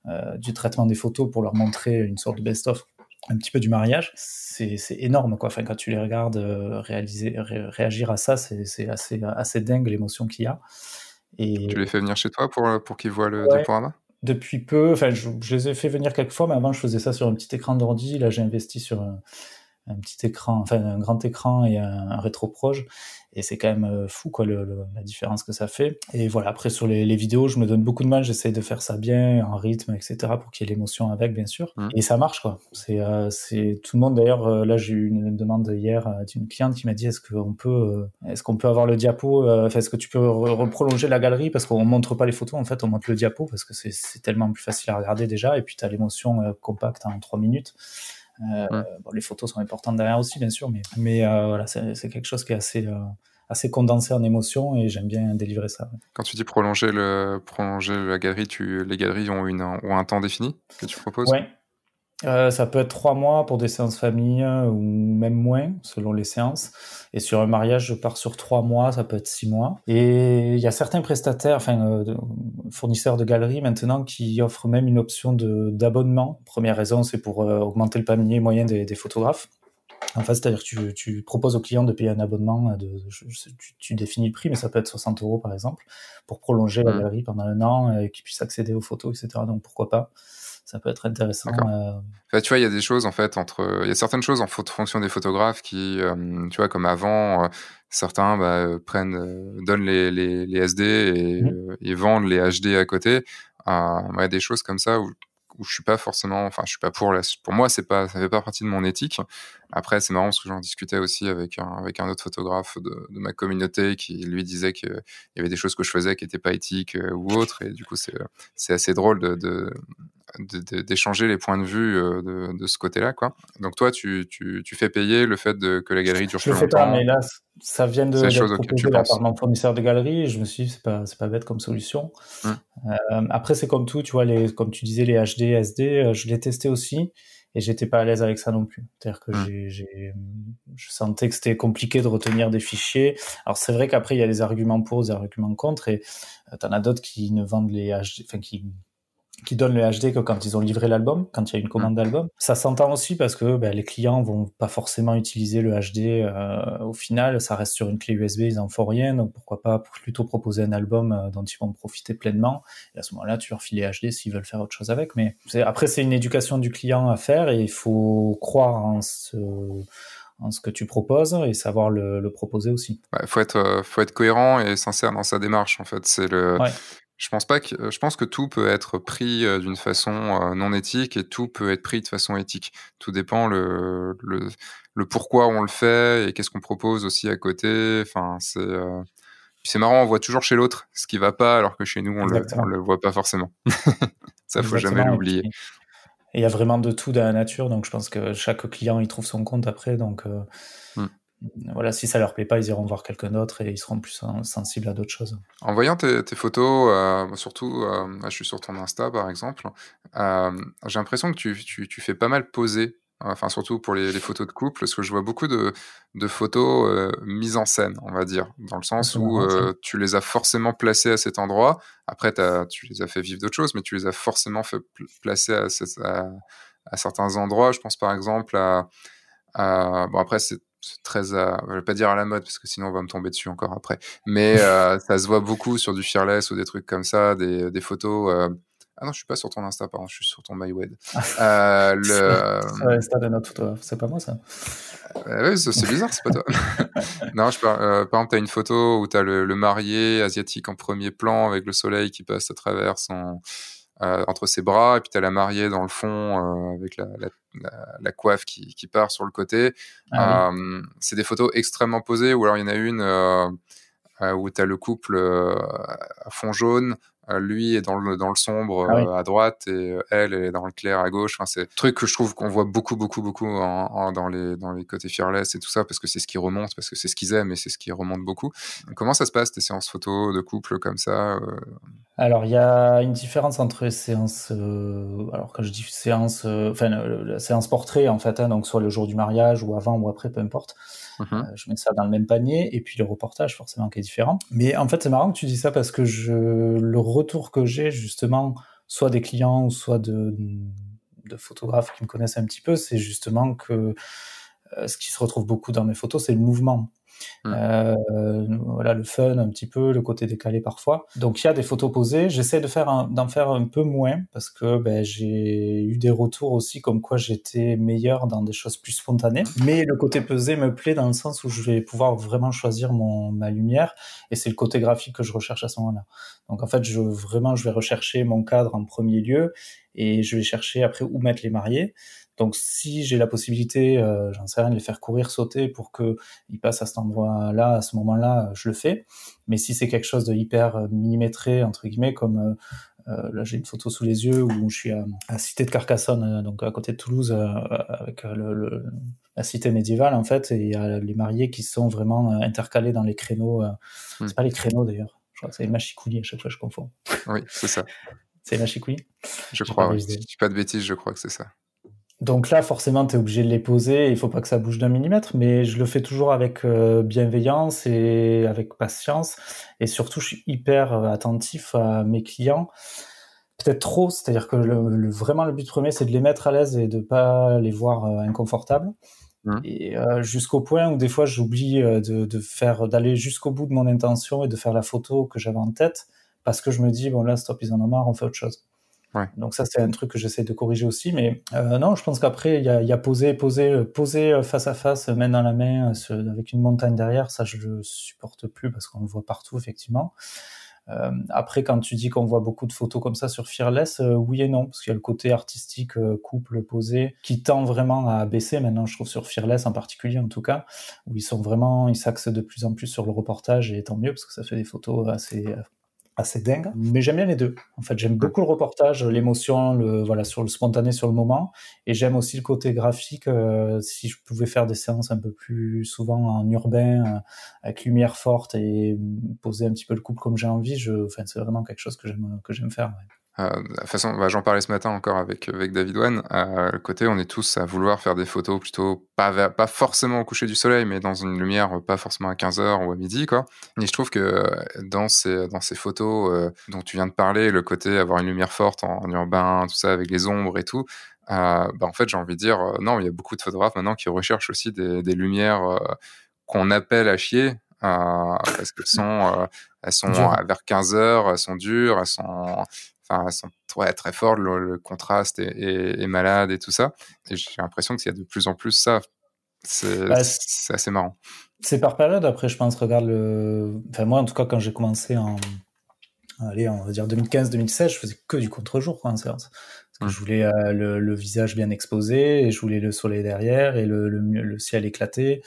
euh, du traitement des photos pour leur montrer une sorte de best-of, un petit peu du mariage, c'est énorme. Quoi. Enfin, quand tu les regardes euh, réaliser, réagir à ça, c'est assez, assez dingue l'émotion qu'il y a. Et... Tu les fais venir chez toi pour, pour qu'ils voient le diaporama? Depuis peu, enfin, je, je, les ai fait venir quelques fois, mais avant, je faisais ça sur un petit écran d'ordi. Là, j'ai investi sur un, un, petit écran, enfin, un grand écran et un, un rétro-proche et c'est quand même euh, fou quoi le, la différence que ça fait. Et voilà après sur les, les vidéos je me donne beaucoup de mal. J'essaie de faire ça bien en rythme etc pour qu'il y ait l'émotion avec bien sûr. Mmh. et ça marche quoi. C'est euh, c'est tout le monde d'ailleurs euh, là j'ai eu une demande hier d'une cliente qui m'a dit est-ce qu'on peut est-ce qu'on peut avoir le diapo est-ce que tu peux reprolonger la galerie? Parce qu'on montre pas les photos en fait on montre le diapo parce que c'est tellement plus facile à regarder déjà. Et puis tu as l'émotion compacte en trois minutes euh, bon, les photos sont importantes derrière aussi, bien sûr, mais, mais euh, voilà, c'est quelque chose qui est assez, euh, assez condensé en émotion et j'aime bien délivrer ça. Quand tu dis prolonger, le, prolonger la galerie, tu, les galeries ont, une, ont un temps défini que tu proposes? Oui, euh, ça peut être trois mois pour des séances famille euh, ou même moins selon les séances. Et sur un mariage, je pars sur trois mois, ça peut être six mois. Et il y a certains prestataires, enfin euh, fournisseurs de galeries maintenant qui offrent même une option d'abonnement. Première raison, c'est pour augmenter le panier moyen des, des photographes. En fait, c'est-à-dire que tu, tu, proposes au client de payer un abonnement, de, tu, tu, définis le prix, mais ça peut être 60 euros par exemple, pour prolonger la mmh. galerie pendant un an et qu'il puisse accéder aux photos, etc. Donc pourquoi pas ça peut être intéressant. Euh... tu vois, il y a des choses en fait entre, il y a certaines choses en fonction des photographes qui, euh, tu vois, comme avant, euh, certains bah, prennent, euh, donnent les, les, les SD et, mmh. et, vendent les HD à côté. il y a des choses comme ça où où je suis pas forcément, enfin, je suis pas pour la, pour moi, c'est pas, ça fait pas partie de mon éthique. Après, c'est marrant parce que j'en discutais aussi avec un, avec un autre photographe de, de ma communauté qui lui disait qu'il y avait des choses que je faisais qui étaient pas éthiques ou autres. Et du coup, c'est, c'est assez drôle de, de, d'échanger les points de vue euh, de, de ce côté-là, quoi. Donc toi, tu, tu, tu, fais payer le fait de, que la galerie dure je plus longtemps. Pas, mais là, ça vient de proposer par mon fournisseur de galerie. Et je me suis dit, c'est pas, pas bête comme solution. Hum. Euh, après, c'est comme tout, tu vois, les, comme tu disais, les HD, SD, euh, je l'ai testé aussi et j'étais pas à l'aise avec ça non plus. C'est-à-dire que hum. j'ai, je sentais que c'était compliqué de retenir des fichiers. Alors c'est vrai qu'après il y a des arguments pour, des arguments contre, et euh, t'en as d'autres qui ne vendent les HD, enfin qui qui donnent le HD que quand ils ont livré l'album, quand il y a une commande mm. d'album. Ça s'entend aussi parce que ben, les clients vont pas forcément utiliser le HD euh, au final, ça reste sur une clé USB, ils en font rien, donc pourquoi pas plutôt proposer un album euh, dont ils vont profiter pleinement. Et à ce moment-là, tu leur files les HD s'ils veulent faire autre chose avec. Mais après, c'est une éducation du client à faire et il faut croire en ce en ce que tu proposes et savoir le, proposer aussi. Il faut être faut être cohérent et sincère dans sa démarche en fait. C'est le je pense pas que je pense que tout peut être pris d'une façon non éthique et tout peut être pris de façon éthique. Tout dépend le le, le pourquoi on le fait et qu'est-ce qu'on propose aussi à côté. Enfin c'est c'est marrant, on voit toujours chez l'autre ce qui va pas, alors que chez nous, on, le, le voit pas forcément. ça, faut jamais l'oublier. Et il y a vraiment de tout dans la nature, donc je pense que chaque client, il trouve son compte après. Donc euh, hmm. Voilà, si ça leur plaît pas, ils iront voir quelqu'un d'autre et ils seront plus sensibles à d'autres choses. En voyant tes, photos, euh, surtout, euh, je suis sur ton Insta par exemple, j'ai l'impression que tu, tu, tu, fais pas mal poser enfin surtout pour les, photos de couple, parce que je vois beaucoup de, photos euh, mises en scène, on va dire, dans le sens où euh, tu les as forcément placées à cet endroit. Après, tu les as fait vivre d'autres choses, mais tu les as forcément fait placer à, à, certains endroits. Je pense par exemple à, bon après c'est très à, je vais pas dire à la mode parce que sinon on va me tomber dessus encore après. Mais euh, ça se voit beaucoup sur du fearless ou des trucs comme ça, des, des photos ah non, je suis pas sur ton Insta, pardon, je suis sur ton MyWed. euh, le... Insta de notre c'est pas moi ça. Euh, oui, c'est bizarre, c'est pas toi. non, je par, euh, par exemple, tu as une photo où tu as le, marié asiatique en premier plan avec le soleil qui passe à travers son, euh, entre ses bras, et puis tu as la mariée dans le fond avec la, la, coiffe qui, qui, part sur le côté. Ah c'est des photos extrêmement posées, ou alors il y en a une où tu as le couple à fond jaune euh, lui est dans le, dans le sombre ah euh, à droite et euh, elle est dans le clair à gauche. Enfin, c'est un truc que je trouve qu'on voit beaucoup, beaucoup, beaucoup dans, les, dans les côtés fearless et tout ça parce que c'est ce qui remonte, parce que c'est ce qu'ils aiment et c'est ce qui remonte beaucoup. Comment ça se passe tes séances photos de couple comme ça Alors, il y a une différence entre les séances. alors, quand je dis séance, enfin, la séance portrait en fait, hein, donc soit le jour du mariage ou avant ou après, peu importe. Mmh euh, je mets ça dans le même panier. Et puis le reportage, forcément, qui est différent. Mais en fait, c'est marrant que tu dis ça parce que le retour que j'ai, justement, soit des clients soit de, de photographes qui me connaissent un petit peu, c'est justement que euh, ce qui se retrouve beaucoup dans mes photos, c'est le mouvement. Mmh. Euh, voilà le fun un petit peu, le côté décalé parfois. Donc il y a des photos posées. J'essaie de faire d'en faire un peu moins parce que ben, j'ai eu des retours aussi comme quoi j'étais meilleur dans des choses plus spontanées. Mais le côté pesé me plaît dans le sens où je vais pouvoir vraiment choisir mon ma lumière et c'est le côté graphique que je recherche à ce moment-là. Donc en fait je vraiment je vais rechercher mon cadre en premier lieu et je vais chercher après où mettre les mariés. Donc si j'ai la possibilité, euh, j'en sais rien, de les faire courir, sauter pour qu'ils passent à cet endroit-là, à ce moment-là, je le fais. Mais si c'est quelque chose de hyper euh, millimétré, entre guillemets, comme euh, là j'ai une photo sous les yeux où je suis à, à Cité de Carcassonne, donc à côté de Toulouse, avec le, la cité médiévale en fait, et il y a les mariés qui sont vraiment intercalés dans les créneaux. Hmm. C'est pas les créneaux d'ailleurs, je crois que c'est les machicoulis à chaque fois je confonds. Oui, c'est ça. c'est les machicoulis Je crois, oui. Si je dis pas de bêtises, je crois que c'est ça. Donc là, forcément, tu es obligé de les poser. Il faut pas que ça bouge d'un millimètre, mais je le fais toujours avec euh, bienveillance et avec patience. Et surtout, je suis hyper euh, attentif à mes clients. Peut-être trop, c'est-à-dire que le, vraiment le but premier, c'est de les mettre à l'aise et de pas les voir euh, inconfortables. Mmh. Et jusqu'au point où des fois, j'oublie de, de, faire, d'aller jusqu'au bout de mon intention et de faire la photo que j'avais en tête, parce que je me dis bon là, stop, ils en ont marre, on fait autre chose. Donc ça, c'est un truc que j'essaie de corriger aussi. Mais euh, non, je pense qu'après, il y a, y a poser, poser euh, face à face, main dans la main, euh, avec une montagne derrière. Ça, je le supporte plus parce qu'on le voit partout, effectivement. Euh, après, quand tu dis qu'on voit beaucoup de photos comme ça sur Fearless, oui et non, parce qu'il y a le côté artistique, couple, posé, qui tend vraiment à baisser maintenant, je trouve, sur Fearless en particulier, en tout cas, où ils sont vraiment, ils s'axent de plus en plus sur le reportage, et tant mieux, parce que ça fait des photos assez assez dingue. Mais j'aime bien les deux. En fait, j'aime beaucoup le reportage, l'émotion, le voilà sur le spontané sur le moment, et j'aime aussi le côté graphique. Euh, si je pouvais faire des séances un peu plus souvent en urbain, euh, avec lumière forte et poser un petit peu le couple comme j'ai envie, je, enfin, c'est vraiment quelque chose que j'aime que j'aime faire. Euh, de toute façon, bah, j'en parlais ce matin encore avec, avec David Wan. Euh, le côté, on est tous à vouloir faire des photos plutôt pas, pas forcément au coucher du soleil, mais dans une lumière pas forcément à 15h ou à midi. Quoi. Et je trouve que dans ces, dans ces photos euh, dont tu viens de parler, le côté avoir une lumière forte en, urbain, tout ça, avec les ombres et tout, bah, en fait, j'ai envie de dire, non, il y a beaucoup de photographes maintenant qui recherchent aussi des, des lumières qu'on appelle à chier, parce qu'elles sont, elles sont vers 15 heures, elles sont dures, elles sont, enfin, elles sont ouais, très fortes, le, contraste est, est, malade et tout ça. Et j'ai l'impression qu'il y a de plus en plus ça. Bah, c'est assez marrant. C'est par période. Après, je pense, regarde le. Enfin, moi, en tout cas, quand j'ai commencé en. Allez, on va dire 2015-2016, je faisais que du contre-jour en séance. Parce que je mmh. voulais euh, le, visage bien exposé, et je voulais le soleil derrière, et le, le, ciel éclaté,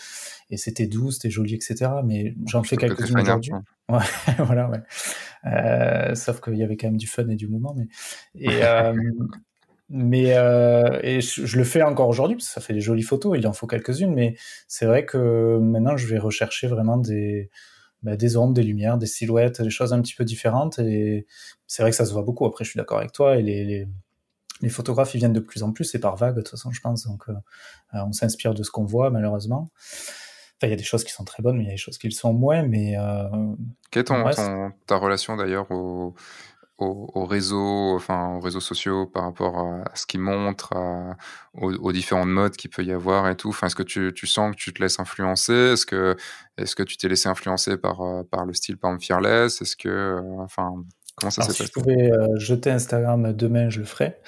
et c'était doux, c'était joli, etc. Mais j'en fais quelques-unes aujourd'hui. Ouais, voilà, ouais. Euh, sauf qu'il y avait quand même du fun et du mouvement. Mais, et, euh, mais euh, et je, le fais encore aujourd'hui parce que ça fait des jolies photos. Il en faut quelques-unes, mais c'est vrai que maintenant je vais rechercher vraiment des bah, des ombres, des lumières, des silhouettes, des choses un petit peu différentes. Et c'est vrai que ça se voit beaucoup. Après, je suis d'accord avec toi. Et les, les, photographes, ils viennent de plus en plus. C'est par vague, de toute façon, je pense. Donc, on s'inspire de ce qu'on voit, malheureusement. Enfin, il y a des choses qui sont très bonnes, mais il y a des choses qui le sont moins. Mais euh, quelle est ton, ta relation d'ailleurs au aux, réseaux, enfin aux réseaux sociaux par rapport à, ce qu'ils montrent, aux, différentes modes qu'il peut y avoir et tout? Enfin, est-ce que tu, tu, sens que tu te laisses influencer? Est-ce que, est-ce que tu t'es laissé influencer par, euh, par le style par exemple Fearless? Est-ce que, euh, enfin, comment ça s'est passé Si je pouvais euh, jeter Instagram demain, je le ferais.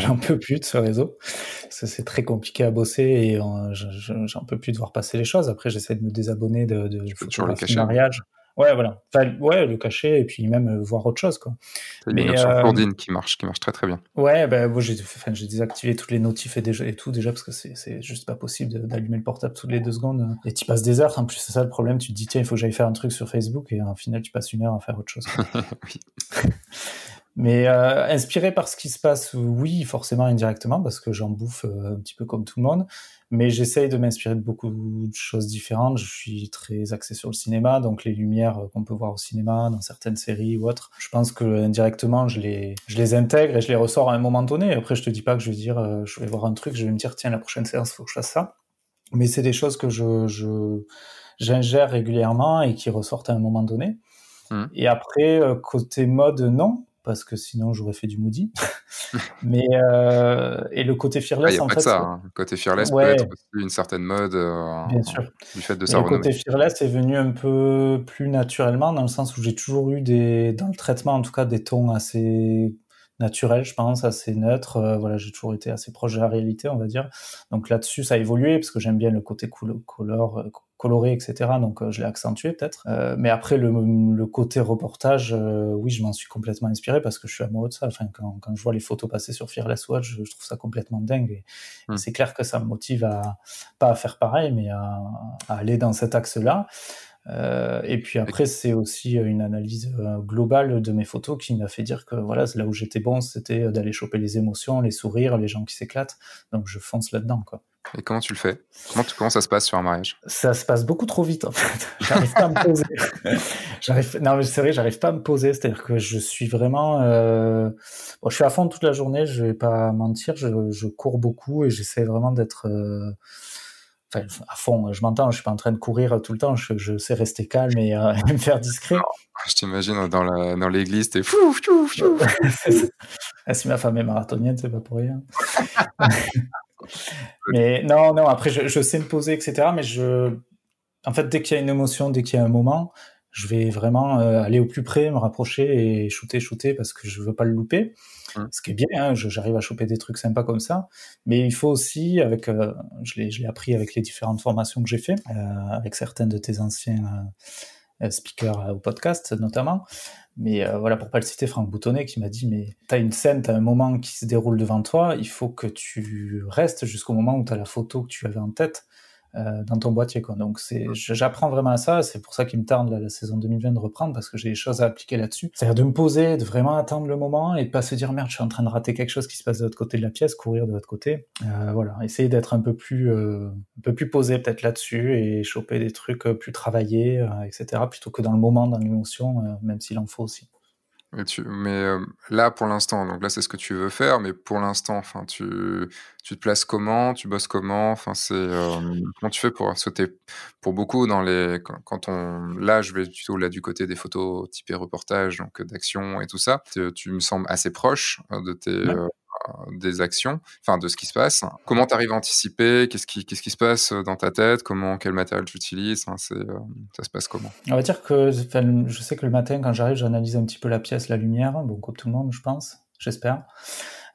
J'en peux plus de ce réseau. C'est très compliqué à bosser et j'en peux plus de voir passer les choses. Après, j'essaie de me désabonner de, de, de mariage. Ouais, voilà. ouais, le cacher et puis même euh, voir autre chose, quoi. Il y a une euh, qui marche, qui marche très très bien. Ouais, ben moi j'ai, j'ai désactivé toutes les notifs et, déjà, et tout déjà parce que c'est, juste pas possible d'allumer le portable toutes les deux secondes. Et tu passes des heures. En plus, c'est ça le problème. Tu te dis tiens, il faut que j'aille faire un truc sur Facebook et en final tu passes une heure à faire autre chose. oui. Mais euh, inspiré par ce qui se passe, oui, forcément indirectement, parce que j'en bouffe euh, un petit peu comme tout le monde. Mais j'essaye de m'inspirer de beaucoup de choses différentes. Je suis très axé sur le cinéma, donc les lumières qu'on peut voir au cinéma, dans certaines séries ou autres. Je pense que indirectement, je les, je les intègre et je les ressors à un moment donné. Après, je te dis pas que je vais dire, euh, je vais voir un truc, je vais me dire, tiens, la prochaine séance, faut que je fasse ça. Mais c'est des choses que je, je, j'ingère régulièrement et qui ressortent à un moment donné. Mmh. Et après, côté mode, non parce que sinon j'aurais fait du Moody. mais euh, et le côté fearless, ah, y a en pas fait, ça. Hein. Côté fearless peut être aussi une certaine mode. Euh, Bien sûr. Du fait de ça. Le côté fearless est venu un peu plus naturellement dans le sens où j'ai toujours eu des, dans le traitement en tout cas, des tons assez naturels, je pense, assez neutres. Euh, voilà, j'ai toujours été assez proche de la réalité, on va dire. Donc là-dessus, ça a évolué parce que j'aime bien le côté cool, color, coloré, etc. Donc euh, je l'ai accentué peut-être. Euh, mais après le, le côté reportage, euh, oui, je m'en suis complètement inspiré parce que je suis amoureux de ça. Enfin, quand, quand je vois les photos passer sur Fearless Watch, je, trouve ça complètement dingue. Et, hmm. c'est clair que ça me motive à pas à faire pareil, mais à, à aller dans cet axe-là. Euh, et puis après, c'est aussi une analyse globale de mes photos qui m'a fait dire que voilà, là où j'étais bon, c'était d'aller choper les émotions, les sourires, les gens qui s'éclatent. Donc je fonce là-dedans, quoi. Et comment tu le fais? Comment, tu, comment ça se passe sur un mariage? Ça se passe beaucoup trop vite en fait. J'arrive pas à me poser. j'arrive, non mais c'est vrai, j'arrive pas à me poser. C'est-à-dire que je suis vraiment, euh... bon, je suis à fond toute la journée. Je vais pas mentir, je, je cours beaucoup et j'essaie vraiment d'être, euh... enfin à fond. Je m'entends, je suis pas en train de courir tout le temps. Je, je sais rester calme et euh, me faire discret. Je t'imagine dans, la, dans l'église, t'es fou, fou, fou. si ma femme est marathonienne, c'est pas pour rien. Mais non, non, après, je, sais me poser, etc. Mais je, en fait, dès qu'il y a une émotion, dès qu'il y a un moment, je vais vraiment euh, aller au plus près, me rapprocher et shooter, shooter parce que je veux pas le louper. Mmh. Ce qui est bien, hein, j'arrive à choper des trucs sympas comme ça. Mais il faut aussi, avec, euh, je l'ai appris avec les différentes formations que j'ai fait, euh, avec certains de tes anciens speakers au podcast notamment, mais euh, voilà, pour pas le citer, Franck Boutonnet qui m'a dit Mais t'as une scène, t'as un moment qui se déroule devant toi, il faut que tu restes jusqu'au moment où t'as la photo que tu avais en tête. Euh, dans ton boîtier. Quoi. Donc c'est, j'apprends vraiment à ça. C'est pour ça qu'il me tarde la, saison 2020 de reprendre parce que j'ai des choses à appliquer là-dessus. C'est-à-dire de me poser, de vraiment attendre le moment et de pas se dire merde, je suis en train de rater quelque chose qui se passe de l'autre côté de la pièce, courir de l'autre côté. Euh, voilà, essayer d'être un peu plus, euh, un peu plus posé peut-être là-dessus et choper des trucs plus travaillés, etc. Plutôt que dans le moment, dans l'émotion, même s'il en faut aussi. Mais, tu, mais euh, là, pour l'instant, donc là, c'est ce que tu veux faire, mais pour l'instant, enfin, tu, tu te places comment, tu bosses comment, enfin, c'est euh, comment tu fais pour sauter pour beaucoup dans les quand, on là, je vais plutôt là du côté des photos typées reportage, donc d'action et tout ça. Tu, me sembles assez proche euh, de tes des actions, enfin de ce qui se passe. Comment tu arrives à anticiper? Qu'est-ce qui, se passe euh, dans ta tête? Comment, quel matériel tu utilises? C'est, euh, Ça se passe comment? On va dire que je sais que le matin, quand j'arrive, j'analyse un petit peu la pièce, la lumière, bon, comme tout le monde, je pense, j'espère.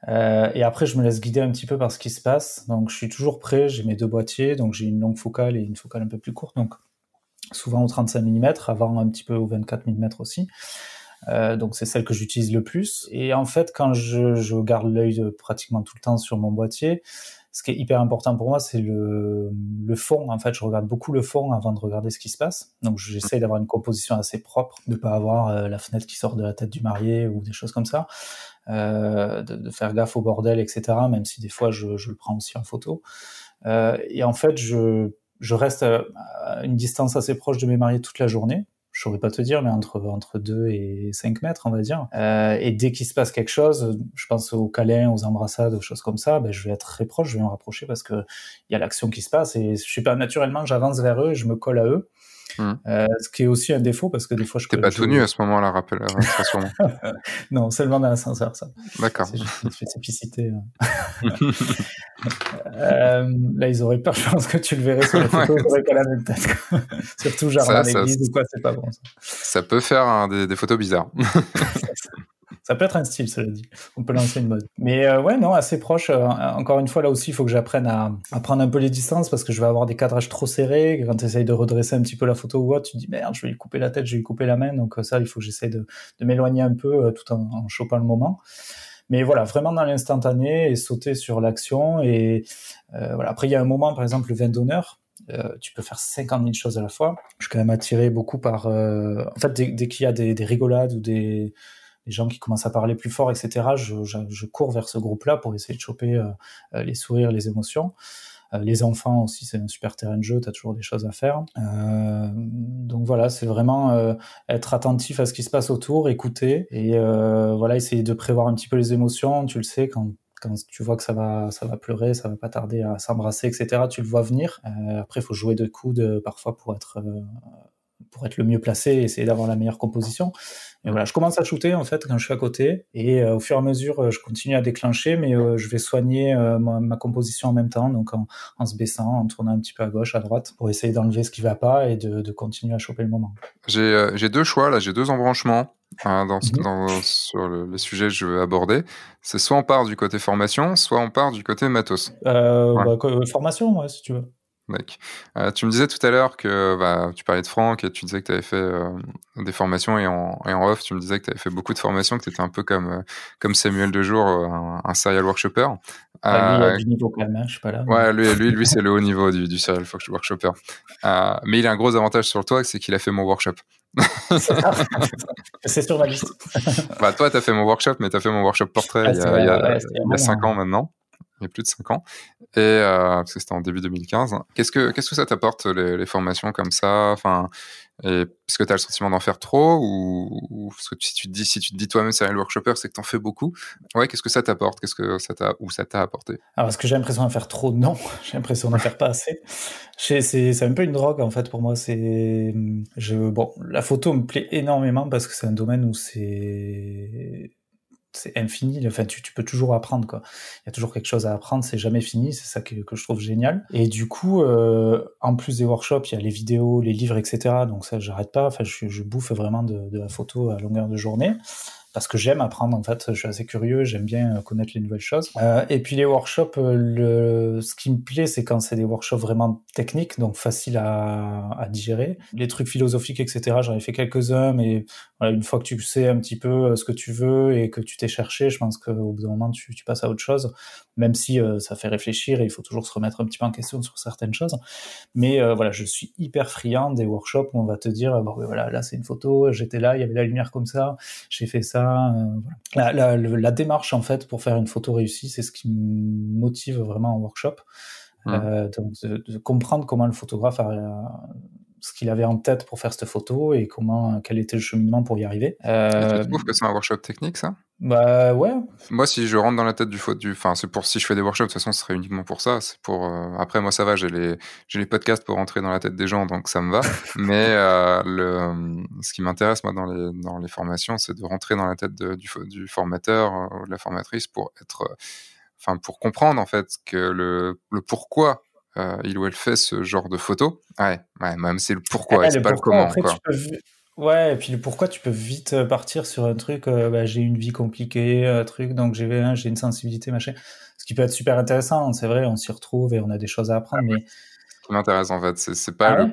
et après, je me laisse guider un petit peu par ce qui se passe. Donc, je suis toujours prêt. J'ai mes deux boîtiers, donc j'ai une longue focale et une focale un peu plus courte. Donc, souvent au 35 mm, avant un petit peu au 24 mm aussi. Euh, donc c'est celle que j'utilise le plus. Et en fait, quand je, je garde l'œil pratiquement tout le temps sur mon boîtier, ce qui est hyper important pour moi, c'est le, le fond. En fait, je regarde beaucoup le fond avant de regarder ce qui se passe. Donc j'essaye d'avoir une composition assez propre, de pas avoir euh, la fenêtre qui sort de la tête du marié ou des choses comme ça. Euh, de, de, faire gaffe au bordel, etc. Même si des fois je, je le prends aussi en photo. Euh, et en fait, je, je reste à une distance assez proche de mes mariés toute la journée je saurais pas te dire, mais entre, entre 2 et 5 mètres, on va dire. Euh, et dès qu'il se passe quelque chose, je pense aux câlins, aux embrassades, aux choses comme ça, ben, je vais être très proche, je vais me rapprocher parce que il y a l'action qui se passe et je sais pas, naturellement, j'avance vers eux, je me colle à eux. Mmh. Euh, ce qui est aussi un défaut parce que des fois je. T'es pas tout nu à ce moment-là, rappelle, sûrement. non, seulement dans l'ascenseur, ça. D'accord. C'est juste une spécificité. Hein. euh, là, ils auraient peur, je pense que tu le verrais sur les photos, ils auraient pas la même tête. Surtout dans l'église ou quoi, c'est pas bon. Ça. ça peut faire hein, des, des, photos bizarres. Ça peut être un style, cela dit. On peut lancer une mode. Mais euh, ouais, non, assez proche. Euh, encore une fois, là aussi, il faut que j'apprenne à, à, prendre un peu les distances parce que je vais avoir des cadrages trop serrés. Quand tu essayes de redresser un petit peu la photo ou autre, tu te dis merde, je vais lui couper la tête, je vais lui couper la main. Donc euh, ça, il faut que j'essaye de, de m'éloigner un peu euh, tout en, en, chopant le moment. Mais voilà, vraiment dans l'instantané et sauter sur l'action. Et voilà. Après, il y a un moment, par exemple, le vin d'honneur. Euh, tu peux faire 50 000 choses à la fois. Je suis quand même attiré beaucoup par... Euh, en fait, dès, dès qu'il y a des, des rigolades ou des, les gens qui commencent à parler plus fort, etc., je, je, je cours vers ce groupe-là pour essayer de choper euh, les sourires, les émotions. Euh, les enfants aussi, c'est un super terrain de jeu, tu as toujours des choses à faire. Euh, donc voilà, c'est vraiment euh, être attentif à ce qui se passe autour, écouter et voilà, essayer de prévoir un petit peu les émotions. Tu le sais, quand quand tu vois que ça va, ça va pleurer, ça va pas tarder à s'embrasser, etc. Tu le vois venir. Euh, après, il faut jouer de coudes parfois pour être euh, pour être le mieux placé et essayer d'avoir la meilleure composition. Et voilà, je commence à shooter en fait quand je suis à côté et euh, au fur et à mesure, euh, je continue à déclencher, mais euh, je vais soigner euh, ma, ma, composition en même temps, donc en, en, se baissant, en tournant un petit peu à gauche, à droite, pour essayer d'enlever ce qui va pas et de, de continuer à choper le moment. J'ai deux choix là, j'ai deux embranchements. Hein, dans, -hmm. dans, sur le, le, sujet que je veux aborder, c'est soit on part du côté formation, soit on part du côté matos. Ouais. Bah, formation, ouais, si tu veux. Euh, tu me disais tout à l'heure que bah, tu parlais de Franck et tu disais que tu avais fait euh, des formations et en, et en, off, tu me disais que tu avais fait beaucoup de formations, que tu étais un peu comme, euh, comme Samuel Dejour, un, un serial workshopper. Ah, lui, il a du niveau quand même, hein, je suis pas là. Ouais, lui, lui, lui c'est le haut niveau du, du serial workshopper. mais il a un gros avantage sur toi, c'est qu'il a fait mon workshop. c'est sur ma liste. bah, toi, tu as fait mon workshop, mais tu as fait mon workshop portrait ah, il y a, il y a, ouais, il y a 5 ans maintenant plus de 5 ans, et euh, parce que c'était en début 2015. Qu'est-ce que qu'est-ce que ça t'apporte les, formations comme ça? Enfin, parce que tu as le sentiment d'en faire trop ou, parce que si tu te dis si tu te dis toi-même c'est un workshopper, c'est que t'en fais beaucoup. Ouais, qu'est-ce que ça t'apporte? Qu'est-ce que ça t'a ou ça t'a apporté? Alors est-ce que j'ai l'impression d'en faire trop? Non, j'ai l'impression d'en faire pas assez. C'est c'est un peu une drogue en fait pour moi. C'est je bon la photo me plaît énormément parce que c'est un domaine où c'est c'est infini. Enfin, tu, tu, peux toujours apprendre, quoi. Il y a toujours quelque chose à apprendre, c'est jamais fini. C'est ça que, que, je trouve génial. Et du coup, euh, en plus des workshops, il y a les vidéos, les livres, etc. Donc ça, j'arrête pas. Enfin, je, je bouffe vraiment de, de, la photo à longueur de journée parce que j'aime apprendre en fait, je suis assez curieux, j'aime bien connaître les nouvelles choses. Euh, et puis les workshops, euh, le, ce qui me plaît, c'est quand c'est des workshops vraiment techniques, donc faciles à, à digérer. Les trucs philosophiques, etc. J'en ai fait quelques-uns, mais voilà, une fois que tu sais un petit peu euh, ce que tu veux et que tu t'es cherché, je pense qu'au bout d'un moment, tu, tu, passes à autre chose, même si euh, ça fait réfléchir et il faut toujours se remettre un petit peu en question sur certaines choses. Mais euh, voilà, je suis hyper friand des workshops où on va te dire, bon, voilà, là c'est une photo, j'étais là, il y avait la lumière comme ça, j'ai fait ça euh, voilà. la, la, la, démarche en fait pour faire une photo réussie, c'est ce qui me motive vraiment en workshop. Mmh. Euh, donc de, de, comprendre comment le photographe a, ce qu'il avait en tête pour faire cette photo et comment quel était le cheminement pour y arriver. Euh, tu trouves que c'est un workshop technique ça? Bah ouais. Moi si je rentre dans la tête du faute du enfin c'est pour si je fais des workshops de toute façon ce serait uniquement pour ça, c'est pour euh... après moi ça va, j'ai les j'ai les podcasts pour rentrer dans la tête des gens donc ça me va mais euh, le ce qui m'intéresse moi dans les dans les formations, c'est de rentrer dans la tête de, du du formateur euh, ou de la formatrice pour être enfin pour comprendre en fait que le le pourquoi euh, il ou elle fait ce genre de photos. Ouais, ouais même c'est le pourquoi, c'est pas pourquoi, le comment. Après, tu, peux, Ouais, et puis pourquoi tu peux vite partir sur un truc, bah, j'ai une vie compliquée, un truc, donc j'ai j'ai une sensibilité, machin. Ce qui peut être super intéressant, c'est vrai, on s'y retrouve et on a des choses à apprendre, mais. Ce qui m'intéresse en fait, c'est pas ah le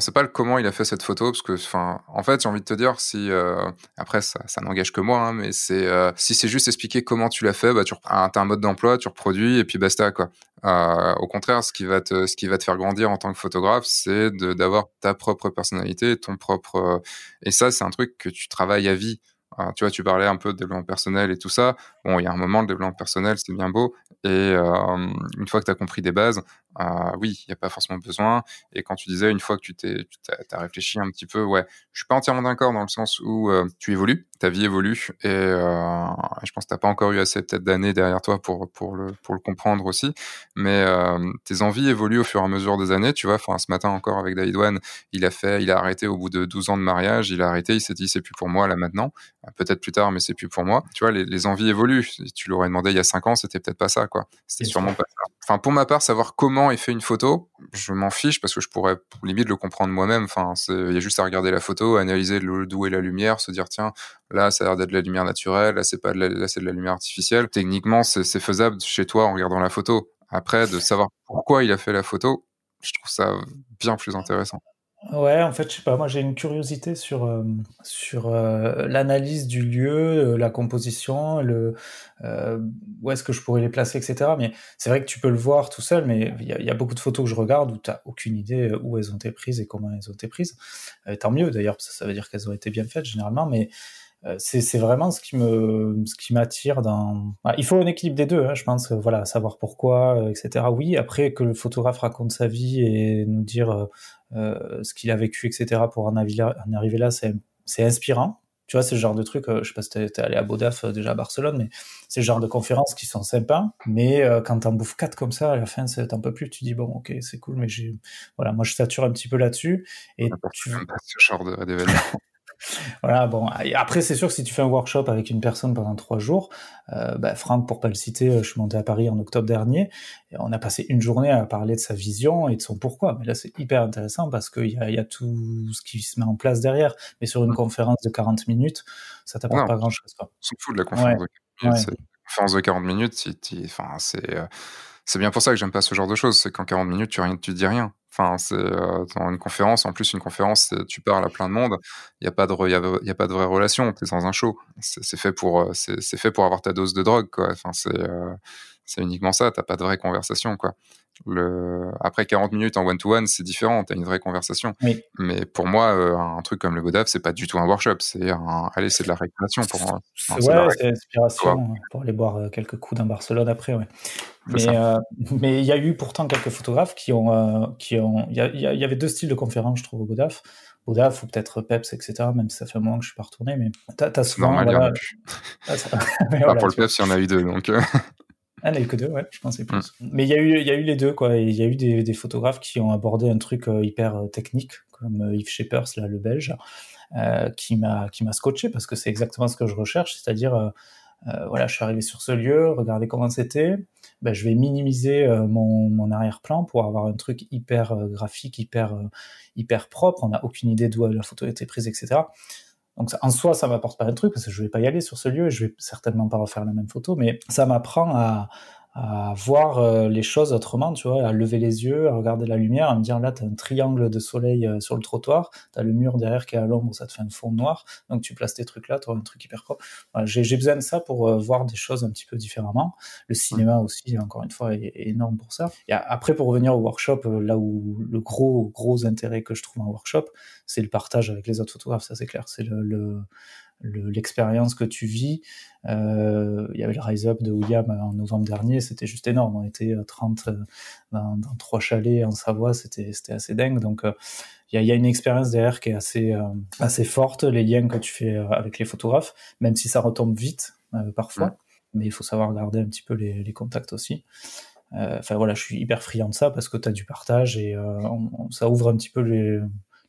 c'est pas le comment il a fait cette photo parce que enfin en fait j'ai envie de te dire si euh, après ça, ça n'engage que moi hein, mais c'est euh, si c'est juste expliquer comment tu l'as fait bah tu as un mode d'emploi tu reproduis et puis basta quoi euh, au contraire ce qui va te ce qui va te faire grandir en tant que photographe c'est d'avoir ta propre personnalité ton propre et ça c'est un truc que tu travailles à vie tu vois, tu parlais un peu de développement personnel et tout ça. Bon, il y a un moment, le développement personnel, c'est bien beau. Et une fois que tu as compris des bases, euh, oui, il n'y a pas forcément besoin. Et quand tu disais, une fois que tu t'es, as, réfléchi un petit peu, ouais, je suis pas entièrement d'accord dans le sens où euh, tu évolues, ta vie évolue, et euh, je pense que t'as pas encore eu assez peut-être d'années derrière toi pour pour le pour le comprendre aussi. Mais euh, tes envies évoluent au fur et à mesure des années, tu vois. Enfin, ce matin encore avec David One, il a fait, il a arrêté au bout de 12 ans de mariage, il a arrêté, il s'est dit c'est plus pour moi là maintenant. Peut-être plus tard, mais c'est plus pour moi. Tu vois, les, les envies évoluent. Si tu l'aurais demandé il y a 5 ans, c'était peut-être pas ça, quoi. C'était sûrement pas ça. Enfin, pour ma part, savoir comment est fait une photo, je m'en fiche parce que je pourrais limite le comprendre moi-même. Enfin, il y a juste à regarder la photo, analyser d'où est la lumière, se dire tiens, là ça a l'air d'être de la lumière naturelle, là c'est pas de la, là c'est de la lumière artificielle. Techniquement, c'est faisable chez toi en regardant la photo. Après, de savoir pourquoi il a fait la photo, je trouve ça bien plus intéressant. Ouais, en fait, je sais pas, moi j'ai une curiosité sur, euh, sur euh, l'analyse du lieu, euh, la composition, le, où est-ce que je pourrais les placer, etc. Mais c'est vrai que tu peux le voir tout seul, mais il y, a beaucoup de photos que je regarde où tu n'as aucune idée où elles ont été prises et comment elles ont été prises. tant mieux d'ailleurs, ça, ça veut dire qu'elles ont été bien faites généralement, mais euh, c'est vraiment ce qui me ce qui m'attire dans il faut un équilibre des deux hein, je pense voilà savoir pourquoi euh, etc oui après que le photographe raconte sa vie et nous dire euh, euh ce qu'il a vécu etc pour en, en arriver là c'est inspirant. Tu vois c'est le genre de truc je sais pas si t'es es allé à Bodaf déjà à Barcelone mais c'est le genre de conférences qui sont sympas mais quand t'en bouffes quatre comme ça à la fin t'en peux plus. Tu dis bon ok c'est cool mais j'ai voilà moi je sature un petit peu là-dessus et tu ce genre d'événement voilà, bon. Après, c'est sûr que si tu fais un workshop avec une personne pendant trois jours, euh, bah, Franck, pour pas le citer, euh, je suis monté à Paris en octobre dernier, et on a passé une journée à parler de sa vision et de son pourquoi. Mais là, c'est hyper intéressant parce qu'il y a, y a tout ce qui se met en place derrière. Mais sur une conférence de 40 minutes, ça t'apporte pas grand-chose. On s'en fout de la conférence de 40 minutes. Conférence de 40 minutes, enfin, c'est... Euh, c'est bien pour ça que j'aime pas ce genre de choses. C'est qu'en 40 minutes, tu, rien, tu dis rien. C'est euh, une conférence. En plus, une conférence, tu parles à plein de monde. Il n'y a pas de, il y a, pas de vraie relation. T'es dans un show. C'est fait pour, euh, c'est fait pour avoir ta dose de drogue, quoi. Enfin, c'est, euh, c'est uniquement ça. T'as pas de vraie conversation, quoi. Le... Après 40 minutes en one-to-one, c'est différent, tu as une vraie conversation. Mais pour moi, euh, un truc comme le Godaf, c'est pas du tout un workshop, c'est un... Allez, c'est de la récréation pour moi. ouais, c'est l'inspiration pour aller boire euh, quelques coups dans Barcelone après, ouais. Mais euh, mais il y a eu pourtant quelques photographes qui ont... qui ont... Il y, y, avait deux styles de conférences, je trouve, au Godaf. Godaf ou peut-être Peps, etc. Même si ça fait un moment que je suis pas retourné, mais t'as as souvent... Normal, voilà... ah, voilà, pour le Peps, il y en a eu deux, donc... Ah, que deux, ouais, je pensais plus. Mm. Mais il y, a eu, il y a eu les deux, quoi. Il y a eu des, des, photographes qui ont abordé un truc euh, hyper euh, technique, comme euh, Yves Shepers, là, le belge, euh, qui m'a qui m'a scotché parce que c'est exactement ce que je recherche, c'est-à-dire, voilà, je suis arrivé sur ce lieu, regardez comment c'était, ben, je vais minimiser mon, mon arrière-plan pour avoir un truc hyper graphique, hyper hyper propre. On n'a aucune idée d'où la photo a été prise, etc. Donc en soi, ça m'apporte pas un truc parce que je vais pas y aller sur ce lieu et je vais certainement pas refaire la même photo, mais ça m'apprend à, à voir euh, les choses autrement, tu vois, à lever les yeux, à regarder la lumière, à me dire là, tu as un triangle de soleil euh, sur le trottoir, tu as le mur derrière qui est à l'ombre, ça te fait un fond noir, donc tu places tes trucs là, tu un truc hyper propre. J'ai besoin de ça pour euh, voir des choses un petit peu différemment. Le cinéma aussi, encore une fois, est, énorme pour ça. Et après, pour revenir au workshop, là où le gros, gros intérêt que je trouve en workshop, c'est le partage avec les autres photographes, ça c'est clair. C'est le, le l'expérience que tu vis. Euh, il y avait le Rise Up de William en novembre dernier, c'était juste énorme. On était 30 euh, dans, dans trois chalets en Savoie, c'était assez dingue. Donc euh, il y, a, une expérience derrière qui est assez, assez forte, les liens que tu fais avec les photographes, même si ça retombe vite parfois. Mais il faut savoir garder un petit peu les, les contacts aussi. Enfin voilà, je suis hyper friand de ça parce que tu as du partage et ça ouvre un petit peu les,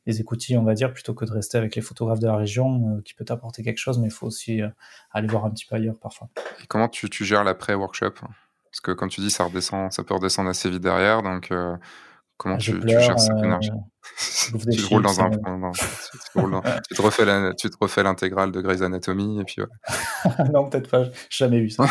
les écoutilles, on va dire, plutôt que de rester avec les photographes de la région, euh, qui peut t'apporter quelque chose, mais il faut aussi euh, aller voir un petit peu ailleurs parfois. Et comment tu, gères l'après-workshop Parce que comme tu dis, ça redescend, ça peut redescendre assez vite derrière, donc euh, Comment tu, tu, gères cette énergie tu, roules dans un, tu, te refais tu te refais l'intégrale de Grey's Anatomy et puis non peut-être pas jamais vu ça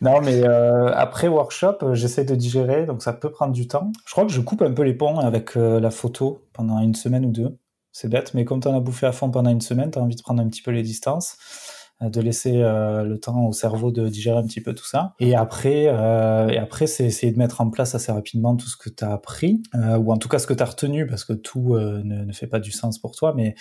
non mais après workshop j'essaie de digérer donc ça peut prendre du temps. Je crois que je coupe un peu les ponts avec la photo pendant une semaine ou deux. C'est bête, mais comme tu en as bouffé à fond pendant une semaine, tu as envie de prendre un petit peu les distances, euh, de laisser euh, le temps au cerveau de digérer un petit peu tout ça. Et après, euh, et après c'est essayer de mettre en place assez rapidement tout ce que tu as appris, ou en tout cas ce que tu as retenu, parce que tout ne, ne, fait pas du sens pour toi, mais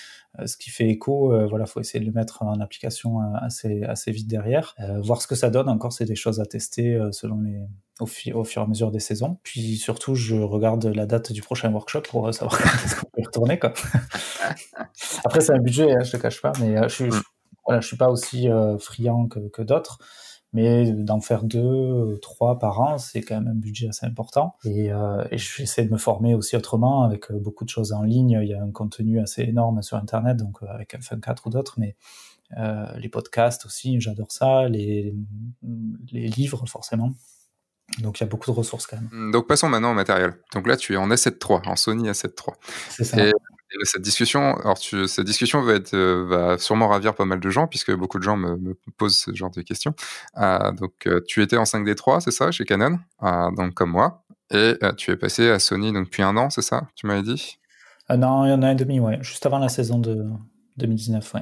ce qui fait écho, voilà, faut essayer de le mettre en application assez, assez vite derrière. voir ce que ça donne, encore, c'est des choses à tester selon les, au, au, fur et à mesure des saisons. Puis surtout, je regarde la date du prochain workshop pour savoir quand est-ce qu'on peut y retourner. Quoi. Après, c'est un budget, hein, je te cache pas, mais euh, je, suis, mm. Voilà, je suis pas aussi euh, friand que, que d'autres. Mais d'en faire deux, trois par an, c'est quand même un budget assez important. Et, euh, et j'essaie de me former aussi autrement avec beaucoup de choses en ligne. Il y a un contenu assez énorme sur Internet, donc avec F1 4 ou d'autres, mais euh, les podcasts aussi, j'adore ça. Les, les livres, forcément. Donc il y a beaucoup de ressources quand même. Mmh, donc passons maintenant au matériel. Donc là, tu es en A7 III, en Sony A7 III. C'est ça. Et, cette discussion, alors tu, cette discussion va, être, euh, va sûrement ravir pas mal de gens puisque beaucoup de gens me, me posent ce genre de questions. Euh, donc euh, tu étais en 5D3, c'est ça, chez Canon, euh, donc comme moi, et tu es passé à Sony donc depuis un an, c'est ça, tu m'avais dit? Non, il y en a un et demi, ouais, juste avant la saison de 2019, ouais.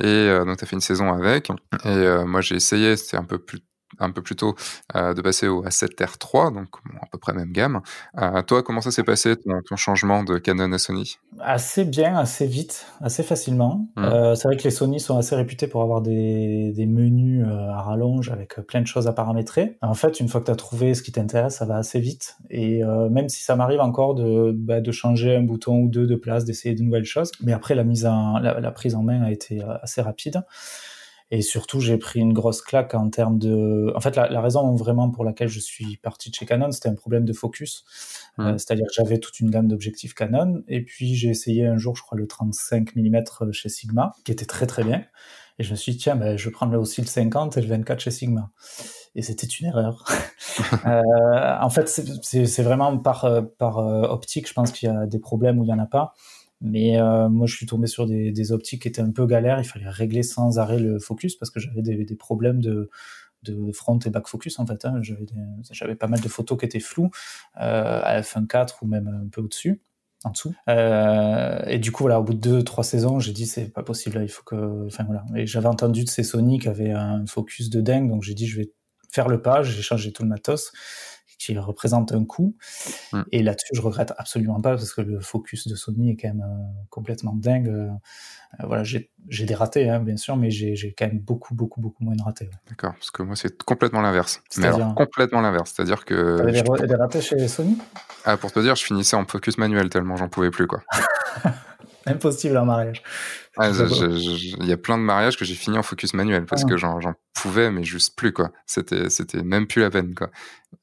et donc tu as fait une saison avec, et moi j'ai essayé, c'était un peu plus un peu plus tôt euh, de passer au A7R3, donc à peu près même gamme. Euh, toi, comment ça s'est passé ton, changement de Canon à Sony? Assez bien, assez vite, assez facilement. Mmh. Euh, c'est vrai que les Sony sont assez réputés pour avoir des, des menus à rallonge avec plein de choses à paramétrer. En fait, une fois que tu as trouvé ce qui t'intéresse, ça va assez vite. Et même si ça m'arrive encore de, bah, de changer un bouton ou deux de place, d'essayer de nouvelles choses, mais après la mise en, la, la prise en main a été assez rapide. Et surtout, j'ai pris une grosse claque en termes de. En fait, la, la, raison vraiment pour laquelle je suis parti de chez Canon, c'était un problème de focus. Mmh. Euh, C'est-à-dire que j'avais toute une gamme d'objectifs Canon, et puis j'ai essayé un jour, je crois, le 35 mm chez Sigma, qui était très très bien. Et je me suis dit, tiens, ben, je vais prendre aussi le 50 et le 24 chez Sigma. Et c'était une erreur. euh, en fait, c'est vraiment par, euh, par euh, optique, je pense qu'il y a des problèmes où il n'y en a pas. Mais euh, moi, je suis tombé sur des, des, optiques qui étaient un peu galères. Il fallait régler sans arrêt le focus parce que j'avais des, des, problèmes de, de front et back focus en fait. Hein. J'avais pas mal de photos qui étaient floues euh, à f1.4 ou même un peu au-dessus, en dessous. Euh, et du coup, voilà, au bout de deux, trois saisons, j'ai dit c'est pas possible. Là, il faut que, enfin voilà. Et j'avais entendu de ces Sony qui avaient un focus de dingue, donc j'ai dit je vais faire le pas. J'ai changé tout le matos qui représente un coût. Mm. Et là-dessus, je regrette absolument pas parce que le focus de Sony est quand même euh, complètement dingue. Euh, voilà, j'ai des ratés, hein, bien sûr, mais j'ai quand même beaucoup, beaucoup, beaucoup moins de ratés. D'accord, parce que moi, c'est complètement l'inverse. Alors, complètement l'inverse. C'est-à-dire que. T'avais des, des, ratés chez Sony? Ah, Pour te dire, je finissais en focus manuel tellement j'en pouvais plus, quoi. Impossible en mariage. Il y a plein de mariages que j'ai fini en focus manuel parce ah. que j'en pouvais, mais juste plus quoi. C'était c'était même plus la peine quoi.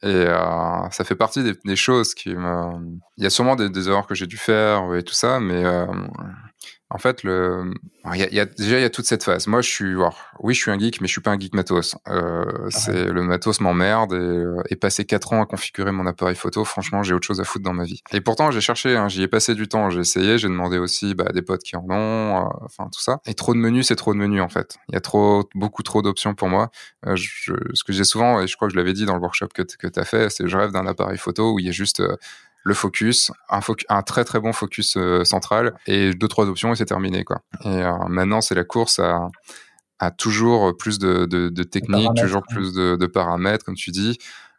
Et euh, ça fait partie des, des, choses qui me. Il y a sûrement des, des erreurs que j'ai dû faire et tout ça, mais euh, en fait, le, il y a, y a, déjà il y a toute cette phase. Moi, je suis, alors, oui, je suis un geek, mais je suis pas un geek matos. Euh, ah c'est le matos m'emmerde et, euh, et, passer quatre ans à configurer mon appareil photo, franchement, j'ai autre chose à foutre dans ma vie. Et pourtant, j'ai cherché, hein, j'y ai passé du temps, j'ai essayé, j'ai demandé aussi bah, à des potes qui en ont, euh, enfin tout ça. Et trop de menus, c'est trop de menus en fait. Il y a trop, beaucoup trop d'options pour moi. Euh, je, ce que j'ai souvent, et je crois que je l'avais dit dans le workshop que, que tu as fait, c'est je rêve d'un appareil photo où il y a juste euh, le focus, un, un, très très bon focus euh, central et deux trois options et c'est terminé quoi. Et euh, maintenant c'est la course à, à, toujours plus de, de, de techniques, toujours plus de, de, paramètres comme tu dis.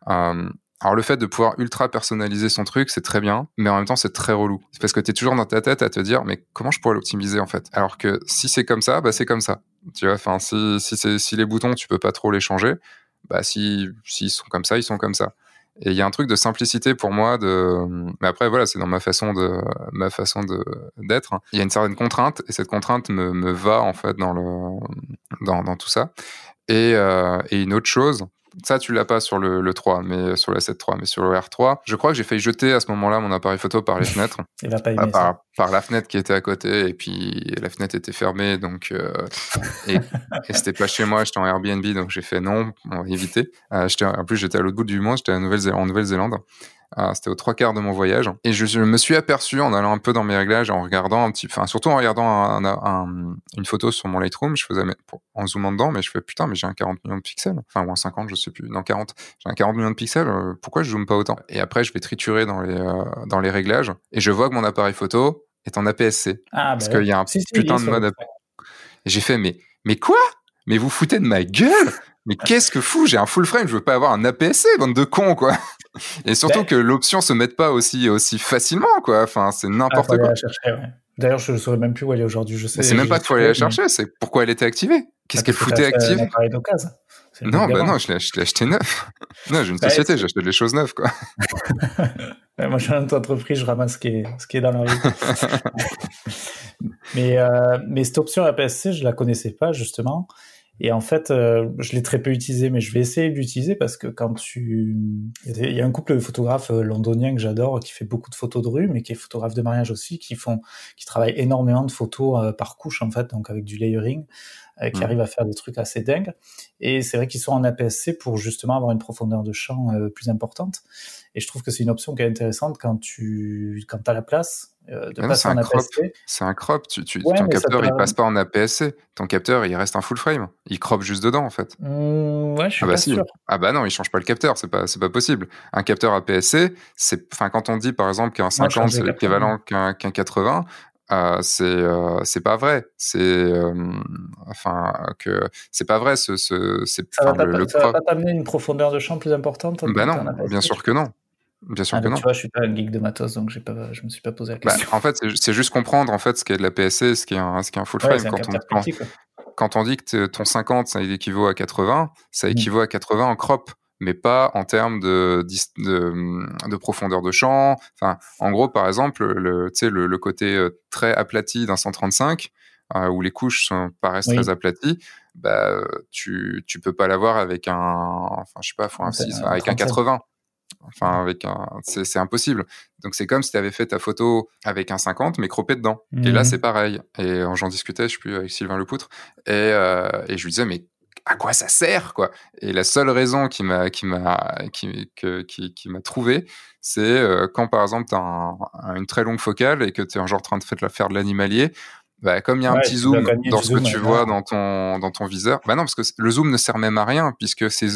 Euh, alors le fait de pouvoir ultra personnaliser son truc, c'est très bien, mais en même temps c'est très relou. C'est parce que tu es toujours dans ta tête à te dire mais comment je pourrais l'optimiser en fait? Alors que si c'est comme ça, bah c'est comme ça. Tu vois, enfin si si, si les boutons tu peux pas trop les changer, bah si s'ils sont comme ça, ils sont comme ça. Et il y a un truc de simplicité pour moi. De... Mais après, voilà, c'est dans ma façon de ma façon de d'être. Il y a une certaine contrainte et cette contrainte me, me va en fait dans le dans, dans tout ça. Et, euh, et une autre chose, ça, tu l'as pas sur le, le 3, mais sur la 7.3, mais sur le R3. Je crois que j'ai failli jeter à ce moment-là mon appareil photo par les fenêtres. Il va pas aimer par, par, la fenêtre qui était à côté, et puis la fenêtre était fermée, donc euh, et, et c'était pas chez moi, j'étais en Airbnb, donc j'ai fait non, on va éviter. Euh, en plus, j'étais à l'autre bout du monde, j'étais en Nouvelle-Zélande. Euh, c'était aux trois quarts de mon voyage. Et je, me suis aperçu en allant un peu dans mes réglages, en regardant un petit, enfin surtout en regardant une photo sur mon Lightroom, je faisais en zoomant dedans, mais je fais putain, mais j'ai un 40 millions de pixels, enfin ou un 50, je sais plus, non 40, j'ai un 40 millions de pixels, euh, pourquoi je zoome pas autant? Et après, je vais triturer dans les euh, dans les réglages et je vois que mon appareil photo est en APS-C ah, parce bah qu'il y a un putain de mode. Et j'ai fait mais mais quoi? Mais vous foutez de ma gueule? Mais qu'est-ce que fou? J'ai un full frame, je veux pas avoir un APS-C, bande de cons, quoi. Et surtout ben que l'option se mette pas aussi aussi facilement, quoi. Enfin, c'est n'importe ah, quoi. D'ailleurs, je ne saurais même plus où elle est aujourd'hui. Je sais. C'est même pas qu'il faut aller la chercher, c'est pourquoi elle était activée? Qu'est-ce qu'elle foutait active? Non, bah non, je l'ai acheté neuf. non, j'ai une bah, société, j'achète les choses neuves, quoi. moi, j'ai une entreprise, je ramasse ce qui est, ce qui est dans la rue. mais, euh, mais cette option APS-C, je la connaissais pas, justement. Et en fait, euh, je l'ai très peu utilisé, mais je vais essayer de l'utiliser parce que quand tu... Il y a un couple de photographes euh, londoniens que j'adore qui fait beaucoup de photos de rue, mais qui est photographe de mariage aussi, qui font, qui travaillent énormément de photos euh, par couche en fait, donc avec du layering, qui mmh. arrivent à faire des trucs assez dingues. Et c'est vrai qu'ils sont en APS-C pour justement avoir une profondeur de champ plus importante. Et je trouve que c'est une option qui est intéressante quand tu quand as la place euh, de passer en APS-C. C'est un crop. Tu, tu, ton capteur, il passe pas en APS-C. Ton capteur, il reste un full frame. Il crop juste dedans, en fait. Mmh, ouais, je suis ah bah pas sûr. Ah bah non, il change pas le capteur. C'est pas, c'est pas possible. Un capteur APS-C, c'est, enfin, quand on dit, par exemple, qu'un 50, c'est l'équivalent qu'un, qu'un 80, euh, c'est euh, c'est pas vrai c'est euh, enfin que c'est pas vrai ce, ce c'est ça, va, le, ça va pas t'amener une profondeur de champ plus importante bah non bien sûr que non Bien sûr ah, que non. Tu vois, je suis pas un geek de matos, donc j'ai pas, je me suis pas posé la bah, question. en fait, c'est juste comprendre en fait ce qu'est de la PSC, ce qui est un, ce qui est un full frame. quand, on, quand, on, dit que ton 50, ça équivaut à 80, ça mmh. équivaut à 80 en crop, mais pas en termes de, de, de profondeur de champ. Enfin, en gros, par exemple, le, le, le côté euh, très aplati d'un 135, euh, où les couches sont, paraissent très aplaties, bah, tu, tu peux pas l'avoir avec un, enfin, je sais pas, faut un 6, avec un 80. Enfin, avec un, c'est impossible. Donc c'est comme si tu avais fait ta photo avec un 50 mais croppé dedans. Et là mhm. c'est pareil. Et j'en discutais, je sais plus avec Sylvain Lepoutre, et, euh, et je lui disais mais à quoi ça sert quoi? Et la seule raison qui m'a qui m'a qui, qui, qui m'a trouvé, c'est euh, quand par exemple tu as une très longue focale et que tu es en genre en train de faire de l'animalier, bah, comme il y a un petit zoom dans ce que tu vois dans ton dans ton viseur, bah non parce que le zoom ne sert même à rien puisque c'est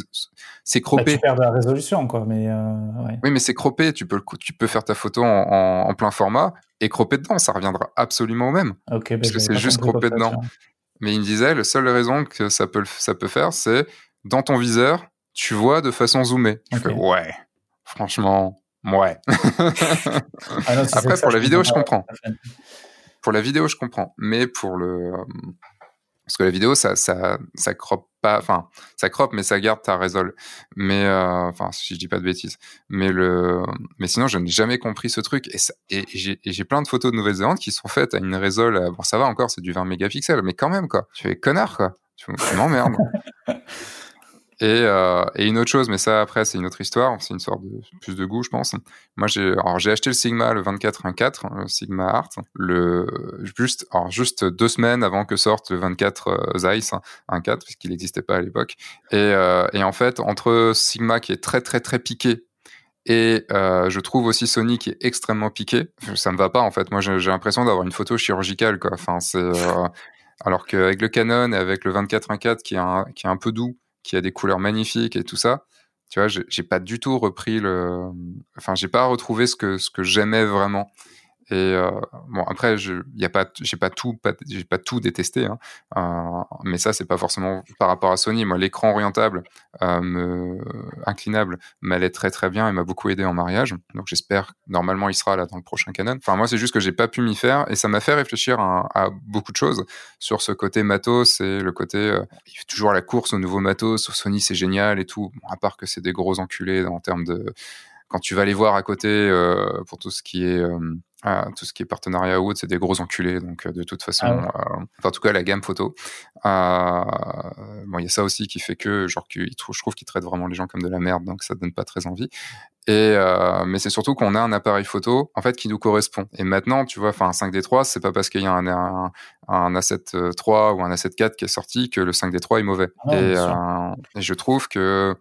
c'est croppé. Bah, tu perds de la résolution quoi, mais euh, oui mais c'est croppé, tu peux tu peux faire ta photo en, en, plein format et croppé dedans, ça reviendra absolument au même. Ok, parce que c'est juste croppé dedans. Mais il me disait la seule raison que ça peut ça peut faire, c'est dans ton viseur, tu vois de façon zoomée. Tu fais ouais, franchement, ouais. Ah Après pour la vidéo, je comprends. Pour la vidéo, je comprends, mais pour le parce que la vidéo, ça, ça, ça crop pas, enfin, ça crop, mais ça garde ta résol. Mais, euh, enfin, si je dis pas de bêtises. Mais le, mais sinon, je n'ai jamais compris ce truc. Et, et j'ai plein de photos de Nouvelle-Zélande qui sont faites à une résol, bon, ça va encore, c'est du 20 mégapixels, mais quand même, quoi. Tu es connard, quoi. Tu m'emmerdes. Et, euh, et, une autre chose, mais ça après c'est une autre histoire, c'est une sorte de plus de goût, je pense. Moi j'ai, j'ai acheté le Sigma le 24-1.4, le Sigma Art, le juste, alors juste deux semaines avant que sorte le 24 euh, Zeiss 1.4 puisqu'il n'existait pas à l'époque. Et, euh, et en fait entre Sigma qui est très très très piqué et euh, je trouve aussi Sony qui est extrêmement piqué. Ça me va pas en fait. Moi, j'ai l'impression d'avoir une photo chirurgicale quoi. Enfin, c'est euh, alors qu'avec le Canon et avec le 24-1.4 qui est un qui est un peu doux, qui a des couleurs magnifiques et tout ça. Tu vois, j'ai pas du tout repris le, enfin, j'ai pas retrouvé ce que ce que j'aimais vraiment. Et euh, bon, après, je, a pas, pas tout, pas, pas tout détesté, hein. euh, mais ça, c'est pas forcément par rapport à Sony. Moi, l'écran orientable, euh, inclinable, m'allait très très bien et m'a beaucoup aidé en mariage. Donc, j'espère, normalement, il sera là dans le prochain Canon. Enfin, moi, c'est juste que j'ai pas pu m'y faire et ça m'a fait réfléchir à, beaucoup de choses sur ce côté matos et le côté, il fait toujours la course au nouveau matos. Sony, c'est génial et tout. À part que c'est des gros enculés en termes de, quand tu vas les voir à côté pour tout ce qui est euh, tout ce qui est partenariat ou autre, c'est des gros enculés. Donc, euh, de toute façon, ah en tout cas, la gamme photo. bon, il y a ça aussi qui fait que, genre, je trouve qu'ils traitent vraiment les gens comme de la merde, donc ça donne pas très envie. Et mais c'est surtout qu'on a un appareil photo en fait qui nous correspond. Et maintenant, tu vois, enfin, un 5D3, c'est pas parce qu'il y a un, un, un A7 III ou un A7 IV qui est sorti que le 5D3 est mauvais. Ah et, et je trouve que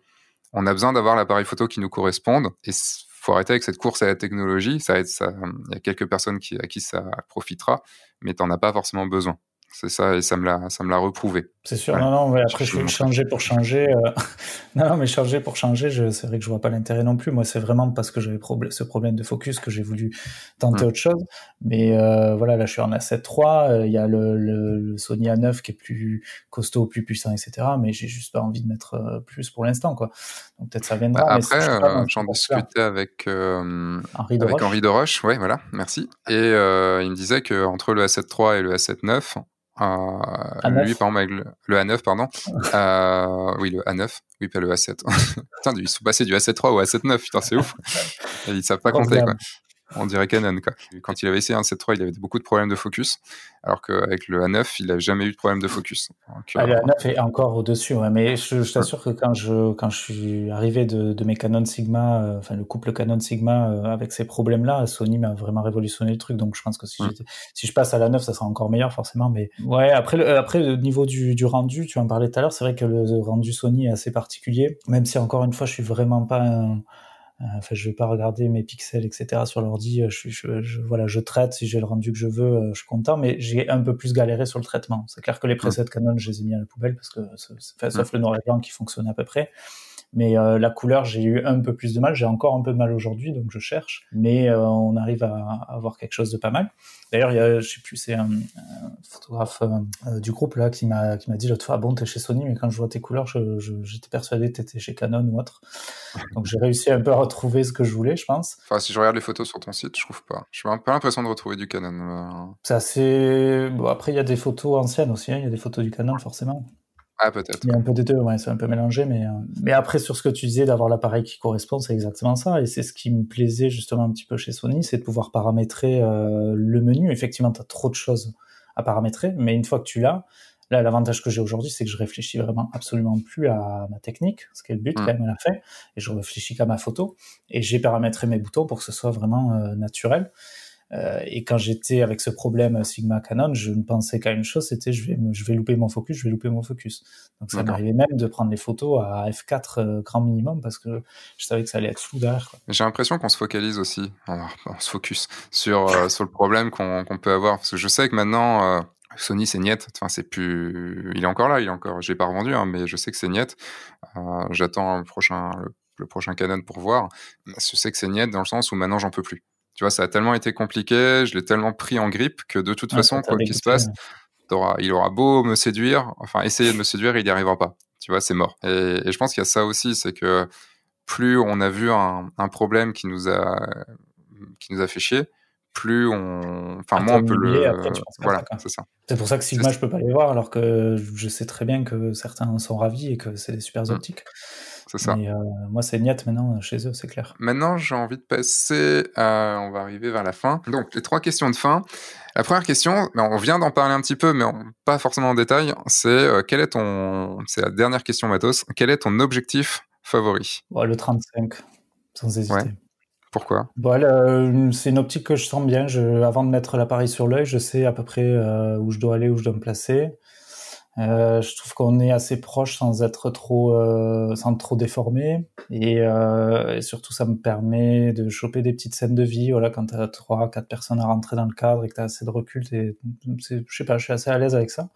on a besoin d'avoir l'appareil photo qui nous corresponde. Et faut arrêter avec cette course à la technologie. Ça, ça, il y a quelques personnes à qui ça profitera, mais t'en as pas forcément besoin. C'est ça, et ça me l'a, ça me l'a reprouvé. C'est sûr. Non, non, mais après, je changer pour changer. Euh, non, non, mais changer pour changer, je... c'est vrai que je vois pas l'intérêt non plus. Moi, c'est vraiment parce que j'avais ce problème de focus que j'ai voulu tenter mm. autre chose. Mais euh, voilà, là, je suis en A7 III. Euh, il y a le, le, Sony A9 qui est plus costaud, plus puissant, etc. Mais j'ai juste pas envie de mettre plus pour l'instant, quoi. Donc peut-être ça viendra. Bah, après, j'en discutais avec, Henri, de avec Henri de Roche. Ouais, voilà, merci. Et il me disait que entre le A7 III et le A7 9 euh, lui, par exemple, le, A9, pardon. euh, oui, le A9. Oui, pas le A7. putain, ils sont passés du A7 III au A7 9. Putain, c'est ouf. Ils savent pas compter, quoi on dirait Canon. Quoi. Quand il avait essayé un 7.3, il avait beaucoup de problèmes de focus, alors qu'avec le A9, il n'a jamais eu de problème de focus. ah, le A9 est encore au-dessus, mais je, t'assure que quand je, quand je suis arrivé de, mes Canon Sigma, euh, enfin le couple Canon Sigma euh, avec ces problèmes-là, Sony m'a vraiment révolutionné le truc, donc je pense que si, si je passe à la 9, ça sera encore meilleur forcément. Mais ouais, après, le, après le niveau du, du rendu, tu en parlais tout à l'heure, c'est vrai que le rendu Sony est assez particulier, même si encore une fois, je suis vraiment pas un euh, enfin, je vais pas regarder mes pixels, etc. sur l'ordi. Euh, je, je, je, voilà, je traite. Si j'ai le rendu que je veux, euh, je suis content. Mais j'ai un peu plus galéré sur le traitement. C'est clair que les presets Canon, je les ai mis à la poubelle parce que, sauf le noir et blanc qui fonctionne à peu près. Mais euh, la couleur, j'ai eu un peu plus de mal. J'ai encore un peu de mal aujourd'hui, donc je cherche. Mais euh, on arrive à, avoir quelque chose de pas mal. D'ailleurs, il y a, je sais plus, c'est un, photographe euh, du groupe là qui m'a qui m'a dit l'autre fois, ah bon, t'es chez Sony, mais quand je vois tes couleurs, j'étais je, persuadé que t'étais chez Canon ou autre. Donc j'ai réussi un peu à retrouver ce que je voulais, je pense. Enfin, si je regarde les photos sur ton site, je trouve pas. Je suis un peu l'impression de retrouver du Canon. C'est assez. Bon, après, il y a des photos anciennes aussi. Hein. Il y a des photos du Canon, forcément. Ah, peut-être. Il y a un peu des deux, ouais, c'est un peu mélangé, mais, euh, mais après, sur ce que tu disais d'avoir l'appareil qui correspond, c'est exactement ça. Et c'est ce qui me plaisait justement un petit peu chez Sony, c'est de pouvoir paramétrer euh, le menu. Effectivement, tu as trop de choses à paramétrer, mais une fois que tu l'as, là, l'avantage que j'ai aujourd'hui, c'est que je réfléchis vraiment absolument plus à ma technique, ce qui est le but mmh. quand même à la fin, et je réfléchis qu'à ma photo, et j'ai paramétré mes boutons pour que ce soit vraiment euh, naturel. Euh, et quand j'étais avec ce problème Sigma Canon, je ne pensais qu'à une chose, c'était je vais, je vais louper mon focus, je vais louper mon focus. Donc ça m'arrivait même de prendre les photos à f4 euh, grand minimum parce que je savais que ça allait être flou derrière. J'ai l'impression qu'on se focalise aussi, on, se focus sur, euh, sur le problème qu'on peut avoir. Parce que je sais que maintenant, Sony c'est niet, enfin c'est plus, il est encore là, il est encore, j'ai pas revendu, hein, mais je sais que c'est niet. J'attends le prochain, le, le, prochain Canon pour voir. Je sais que c'est niet dans le sens où maintenant j'en peux plus tu vois, ça a tellement été compliqué, je l'ai tellement pris en grippe que de toute façon, quoi qu'il se passe, il aura beau me séduire, enfin essayer de me séduire, il n'y arrivera pas. Tu vois, c'est mort. Et, je pense qu'il y a ça aussi, c'est que plus on a vu un, problème qui nous a qui nous a fait chier, plus on, enfin moins on peut le, voilà, c'est ça. C'est pour ça que Sigma, je peux pas les voir, alors que je sais très bien que certains sont ravis et que c'est des super mmh. C'est ça. Euh, moi, c'est Niat maintenant chez eux, c'est clair. Maintenant, j'ai envie de passer. on va arriver vers la fin. Donc, les trois questions de fin. La première question, on vient d'en parler un petit peu, mais pas forcément en détail. C'est euh, quel est ton. C'est la dernière question, Matos. Quel est ton objectif favori? Le 35, sans hésiter. Pourquoi? C'est une optique que je sens bien. Je, avant de mettre l'appareil sur l'œil, je sais à peu près euh, où je dois aller, où je dois me placer. Euh, je trouve qu'on est assez proche sans être trop, euh, sans trop déformé. Et, euh, et, surtout, ça me permet de choper des petites scènes de vie. Voilà, quand t'as trois, quatre personnes à rentrer dans le cadre et que t'as assez de recul, je sais pas, je suis assez à l'aise avec ça.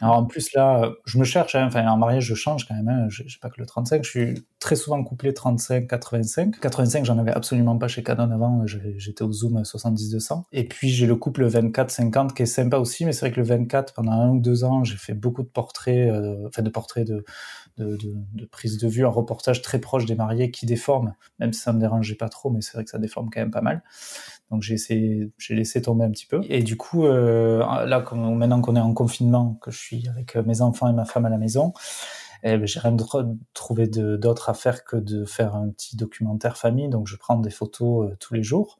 Alors en plus là, je me cherche, hein. enfin en mariage je change quand même, hein. je, sais pas que le 35, je suis très souvent couplé 35-85. 85 j'en avais absolument pas chez Canon avant, j'étais au zoom 70-200. Et puis j'ai le couple 24-50 qui est sympa aussi, mais c'est vrai que le 24 pendant un ou deux ans j'ai fait beaucoup de portraits, euh, enfin de portraits de, de, de, de, prise de vue, un reportage très proche des mariés qui déforme, même si ça me dérangeait pas trop, mais c'est vrai que ça déforme quand même pas mal. Donc j'ai essayé, j'ai laissé tomber un petit peu. Et du coup, euh, là, maintenant qu'on est en confinement, que je suis avec euh, mes enfants et ma femme à la maison, eh ben, j'ai rien de trouvé d'autre à faire que de faire un petit documentaire famille. Donc je prends des photos euh, tous les jours.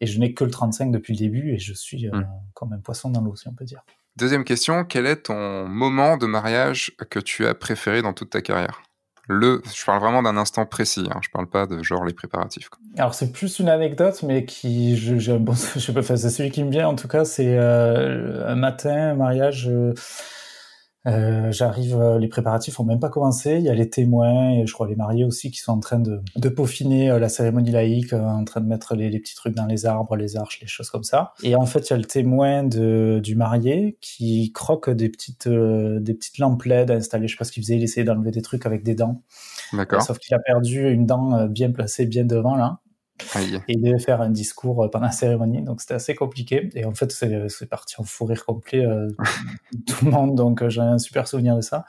Et je n'ai que le 35 depuis le début et je suis euh, mmh. comme un poisson dans l'eau, si on peut dire. Deuxième question, quel est ton moment de mariage que tu as préféré dans toute ta carrière? Le, je parle vraiment d'un instant précis, hein, je parle pas de genre les préparatifs. Alors c'est plus une anecdote, mais qui, je, je, bon, je sais pas, c'est celui qui me vient en tout cas, c'est euh, un matin, un mariage. Euh, Euh, j'arrive, euh, les préparatifs ont même pas commencé. Il y a les témoins et je crois les mariés aussi qui sont en train de, de peaufiner euh, la cérémonie laïque, en train de mettre les, les, petits trucs dans les arbres, les arches, les choses comme ça. Et en fait, il y a le témoin de, du marié qui croque des petites, des petites lampes LED installées. Je sais pas ce qu'il faisait. Il essayait d'enlever des trucs avec des dents. D'accord. Sauf qu'il a perdu une dent bien placée, bien devant là. Et il devait faire un discours euh, pendant la cérémonie, donc c'était assez compliqué. Et en fait, c'est parti en fou rire complet, euh, tout le monde, donc euh, j'ai un super souvenir de ça.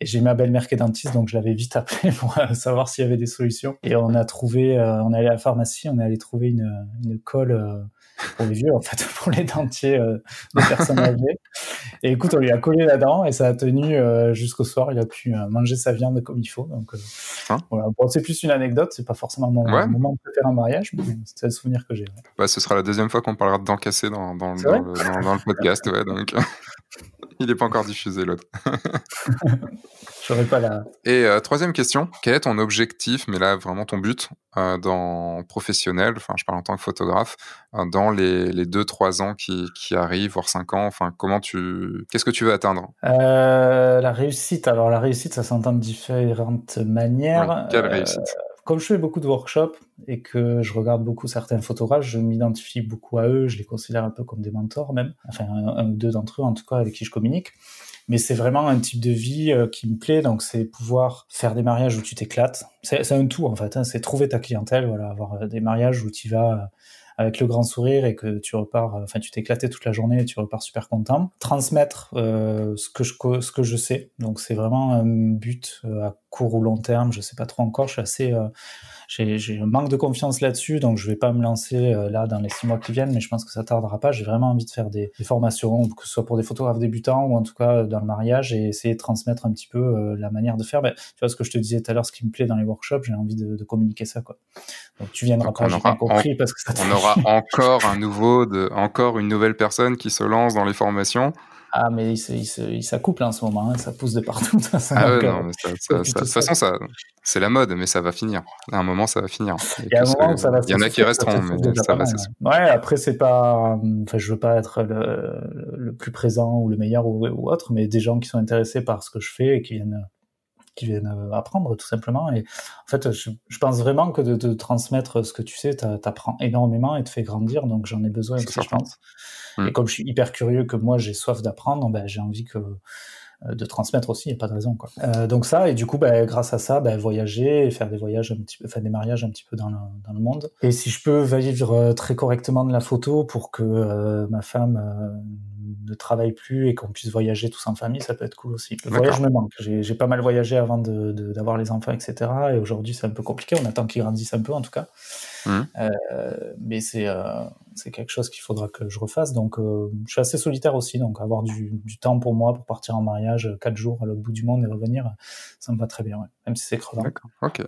Et j'ai ma belle-mère qui est dentiste, donc je l'avais vite appelé pour savoir s'il y avait des solutions. Et on a trouvé, on est allé à la pharmacie, on est allé trouver une, une colle pour les vieux, en fait, pour les dentiers euh, des personnes âgées. Et écoute, on lui a collé la dent et ça a tenu euh, jusqu'au soir. Il a pu euh, manger sa viande comme il faut. Donc, hein voilà. bon, c'est plus une anecdote, c'est pas forcément mon moment préféré en mariage, mais c'est un souvenir que j'ai. Bah, ce sera la deuxième fois qu'on parlera de dents cassées dans, dans, dans, le, dans le, podcast. ouais, donc... Il n'est pas encore diffusé l'autre. J'aurais pas la. Et euh, troisième question, quel est ton objectif, mais là vraiment ton but euh, dans professionnel, enfin je parle en tant que photographe, euh, dans les, les 2-3 ans qui, qui, arrivent, voire 5 ans, enfin comment tu, qu'est-ce que tu veux atteindre? La réussite, alors la réussite, ça s'entend de différentes manières. quelle réussite? Comme je fais beaucoup de workshops et que je regarde beaucoup certains photographes, je m'identifie beaucoup à eux, je les considère un peu comme des mentors même, enfin un, ou deux d'entre eux en tout cas avec qui je communique. Mais c'est vraiment un type de vie euh, qui me plaît, donc c'est pouvoir faire des mariages où tu t'éclates. C'est un tout en fait, hein. c'est trouver ta clientèle, voilà, avoir euh, des mariages où tu vas euh, avec le grand sourire et que tu repars, enfin tu t'éclatais toute la journée et tu repars super content. Transmettre euh, ce que je ce que je sais, donc c'est vraiment un but à court ou long terme, je sais pas trop encore. Je suis assez j'ai un manque de confiance là-dessus, donc je vais pas me lancer euh, là dans les six mois qui viennent, mais je pense que ça tardera pas. J'ai vraiment envie de faire des, des, formations, que ce soit pour des photographes débutants ou en tout cas dans le mariage, et essayer de transmettre un petit peu euh, la manière de faire. Ben, tu vois ce que je te disais tout à l'heure, ce qui me plaît dans les workshops, j'ai envie de, de, communiquer ça. Quoi. Donc tu viendras quand j'ai compris parce que ça On aura encore un nouveau, de, encore une nouvelle personne qui se lance dans les formations. Ah, mais il, s'accouple en ce moment, hein, ça pousse de partout. Ah ouais, non, mais ça, ça, de toute façon, ça, c'est la mode, mais ça va finir. À un moment, ça va finir. Il y, en a qui resteront, mais ça va, Ouais, après, c'est pas. Enfin, je veux pas être le, le plus présent ou le meilleur ou, ou, autre, mais des gens qui sont intéressés par ce que je fais et qui viennent qui viennent euh, apprendre tout simplement. Et en fait, je, je pense vraiment que de, de, transmettre ce que tu sais, t'apprends énormément et te fait grandir. Donc j'en ai besoin aussi, je pense. Mm. Et comme je suis hyper curieux, que moi j'ai soif d'apprendre, ben, j'ai envie que euh, de transmettre aussi, il n'y a pas de raison. Quoi. Euh, donc ça, et du coup, ben, grâce à ça, ben, voyager et faire des voyages un petit peu, faire des mariages un petit peu dans le, dans le monde. Et si je peux vivre très correctement de la photo pour que euh, ma femme ne travaille plus et qu'on puisse voyager tous en famille, ça peut être cool aussi. Le voyage me manque. J'ai pas mal voyagé avant d'avoir de, d'avoir les enfants, etc. Et aujourd'hui, c'est un peu compliqué. On attend qu'ils grandissent un peu, en tout cas. Mmh. Euh, mais c'est euh, quelque chose qu'il faudra que je refasse. Donc, euh, je suis assez solitaire aussi. Donc, avoir du, du, temps pour moi pour partir en mariage quatre jours à l'autre bout du monde et revenir, ça me va très bien, ouais. même si c'est crevant. D'accord, ok.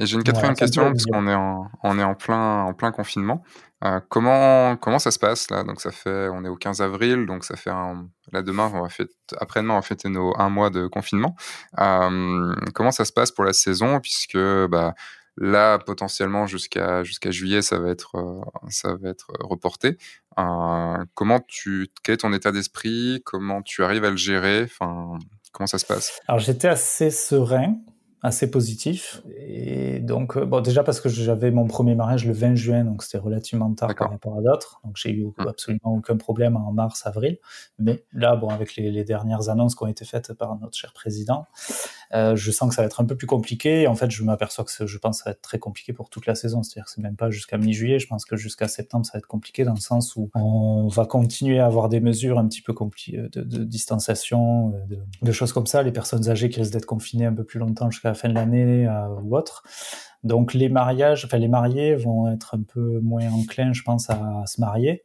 Et j'ai une quatrième question, parce qu'on est en, on est en plein, en plein confinement. Euh, comment, comment ça se passe là? Donc ça fait, on est au 15 avril, donc ça fait un, là demain, on va fêter, après-demain, on va fêter nos un mois de confinement. Euh, comment ça se passe pour la saison? Puisque bah, là, potentiellement jusqu'à jusqu'à juillet, ça va être, euh, ça va être reporté. Comment tu, quel est ton état d'esprit? Comment tu arrives à le gérer? Enfin, comment ça se passe? Alors j'étais assez serein assez positif. Et donc, euh, bon, déjà parce que j'avais mon premier mariage le 20 juin, donc c'était relativement tard par rapport à d'autres. Donc, j'ai eu mmh. absolument aucun problème en mars, avril. Mais là, bon, avec les, les dernières annonces qui ont été faites par notre cher président, euh, je sens que ça va être un peu plus compliqué. En fait, je m'aperçois que je pense que ça va être très compliqué pour toute la saison. C'est-à-dire que c'est même pas jusqu'à mi-juillet. Je pense que jusqu'à septembre, ça va être compliqué dans le sens où on va continuer à avoir des mesures un petit peu compliquées euh, de, distanciation, euh, de, choses comme ça. Les personnes âgées qui risquent d'être confinées un peu plus longtemps jusqu'à la fin de l'année ou autre. Donc les mariages, enfin les mariés vont être un peu moins enclins, je pense, à, se marier.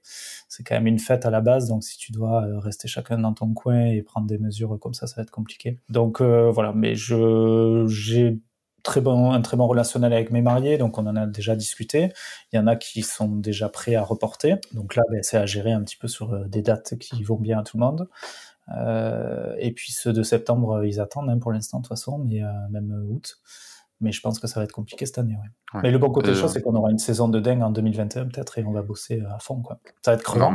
C'est quand même une fête à la base, donc si tu dois euh, rester chacun dans ton coin et prendre des mesures comme ça, ça va être compliqué. Donc euh, voilà, mais je j'ai très bon, un très bon relationnel avec mes mariés, donc on en a déjà discuté. Il y en a qui sont déjà prêts à reporter, donc là ben, c'est à gérer un petit peu sur euh, des dates qui vont bien à tout le monde. Euh, et puis ceux de septembre, ils attendent hein, pour l'instant de toute façon, mais euh, même août mais je pense que ça va être compliqué cette année. Ouais. Mais le bon côté des choses, c'est qu'on aura une saison de dingue en 2021 peut-être et on va bosser à fond. Quoi. Ça va être crevant.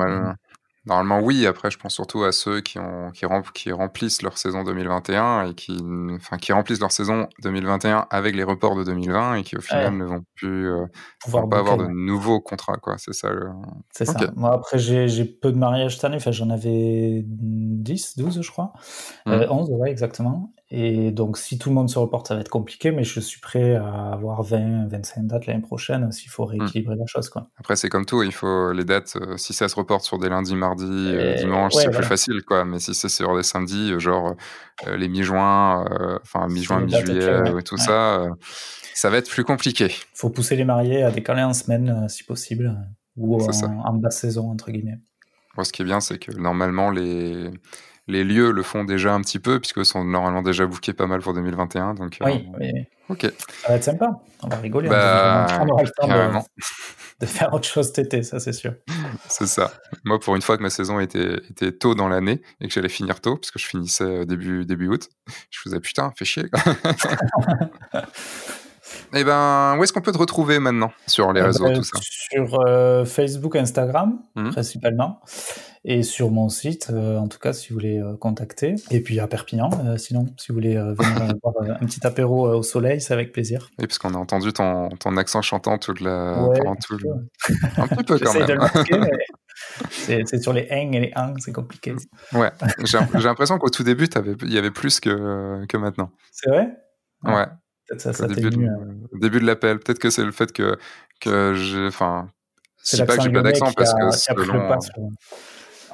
Normalement, oui. Après, je pense surtout à ceux qui, ont, qui, qui remplissent leur saison 2021 et qui, enfin, qui remplissent leur saison 2021 avec les reports de 2020 et qui, au final, ne vont plus euh, vont pas avoir de nouveaux contrats, quoi. C'est ça. C'est ça. Moi, après, j'ai peu de mariages cette année. Enfin, j'en avais 10, 12, je crois. 11, mmh. euh, ouais, exactement. Et donc, si tout le monde se reporte, ça va être compliqué, mais je suis prêt à avoir 20, 25 dates l'année prochaine s'il faut mmh. rééquilibrer la chose. Quoi. Après, c'est comme tout, il faut les dates, euh, si ça se reporte sur des lundis, mardis, euh, dimanches, c'est plus facile, quoi. Mais si c'est sur des samedis, euh, genre les mi-juin, enfin mi-juin, mi-juillet, et tout ça, ça va être plus compliqué. Il faut pousser les mariés à décaler en semaine, si possible, ou en, en basse saison, entre guillemets. Moi, ce qui est bien, c'est que normalement, les les lieux le font déjà un petit peu, puisque sont normalement déjà bookés pas mal pour 2021. Donc, euh, oui, Ok. Ça va être sympa. On va rigoler. Bah, on aura le temps de, faire autre chose cet été, ça c'est sûr. c'est ça. Moi, pour une fois que ma saison était, était tôt dans l'année et que j'allais finir tôt, parce que je finissais euh, début, début août, je faisais putain, fais chier. Eh ben, où est-ce qu'on peut te retrouver maintenant sur les eh réseaux, ben, tout ça? Sur euh, Facebook, Instagram, mmh. principalement et sur mon site, euh, en tout cas, si vous voulez euh, contacter. Et puis à Perpignan, euh, sinon, si vous voulez venir voir un petit apéro au soleil, c'est avec plaisir. Oui, parce qu'on a entendu ton, ton, accent chantant toute la... pendant tout le... Un petit peu quand même. De le c'est sur les eng et les ang, c'est compliqué. Ouais, j'ai l'impression qu'au tout début, il y avait plus que, que maintenant. C'est vrai? Ouais. Peut-être ça, ça au début, de, au début de l'appel. Peut-être que c'est le fait que, que j'ai. Enfin, c'est pas que j'ai pas d'accent parce que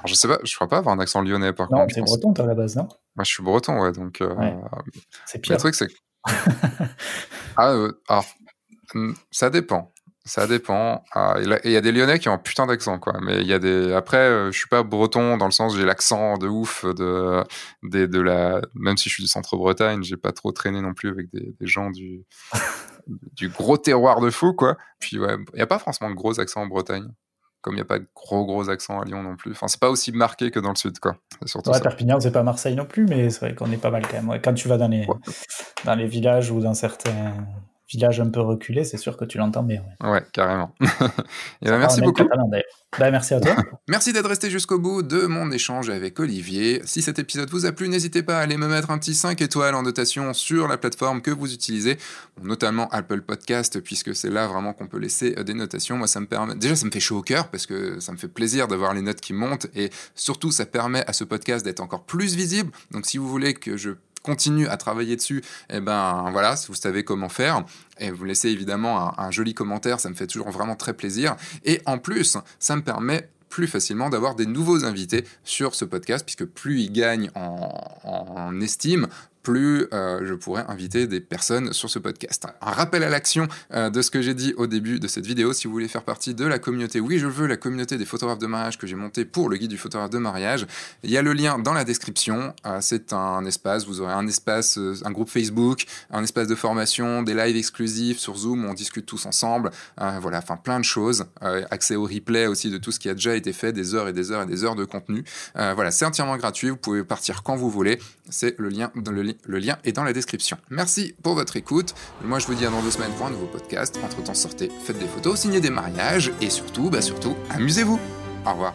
je sais pas, je crois pas avoir un accent lyonnais par contre. Non, t'es breton toi à la base, non? Moi je suis breton, ouais, donc. Euh, c'est pire. Le truc c'est. ah, euh, alors, ça dépend. Ça dépend. Ah, il y a des Lyonnais qui ont un putain d'accent, quoi. Mais il y a des. Après, euh, je suis pas breton dans le sens où j'ai l'accent de ouf de, de, de, la. Même si je suis du centre-Bretagne, j'ai pas trop traîné non plus avec des, des gens du du gros terroir de fou, quoi. Puis ouais, il y a pas forcément de gros accents en Bretagne comme il n'y a pas de gros gros accent à Lyon non plus. Enfin, c'est pas aussi marqué que dans le sud, quoi. Surtout ouais, Perpignan, c'est pas Marseille non plus, mais c'est vrai qu'on est pas mal quand même. quand tu vas dans les, dans les villages ou dans certains village un peu reculé, c'est sûr que tu l'entends bien. Ouais, carrément. Et ben, merci beaucoup. Bah, merci à toi. merci d'être resté jusqu'au bout de mon échange avec Olivier. Si cet épisode vous a plu, n'hésitez pas à aller me mettre un petit 5 étoiles en notation sur la plateforme que vous utilisez, notamment Apple Podcast, puisque c'est là vraiment qu'on peut laisser des notations. Moi, ça me permet. Déjà, ça me fait chaud au cœur parce que ça me fait plaisir d'avoir les notes qui montent et surtout, ça permet à ce podcast d'être encore plus visible. Donc, si vous voulez que je continue à travailler dessus, et eh ben voilà, vous savez comment faire. Et vous laissez évidemment un, joli commentaire, ça me fait toujours vraiment très plaisir. Et en plus, ça me permet plus facilement d'avoir des nouveaux invités sur ce podcast, puisque plus ils gagnent en estime, plus euh, je pourrais inviter des personnes sur ce podcast. Un rappel à l'action euh, de ce que j'ai dit au début de cette vidéo, si vous voulez faire partie de la communauté, oui je veux la communauté des photographes de mariage que j'ai monté pour le guide du photographe de mariage, il y a le lien dans la description, euh, c'est un espace, vous aurez un espace, un groupe Facebook, un espace de formation, des lives exclusifs sur Zoom on discute tous ensemble, voilà, enfin plein de choses, accès au replay aussi de tout ce qui a déjà été fait, des heures et des heures et des heures de contenu, voilà, c'est entièrement gratuit, vous pouvez partir quand vous voulez, c'est le lien dans le lien le lien est dans la description. Merci pour votre écoute. Moi, je vous dis à dans deux semaines pour un nouveau podcast. Entre temps, sortez, faites des photos, signez des mariages et surtout, bah surtout, amusez-vous. Au revoir.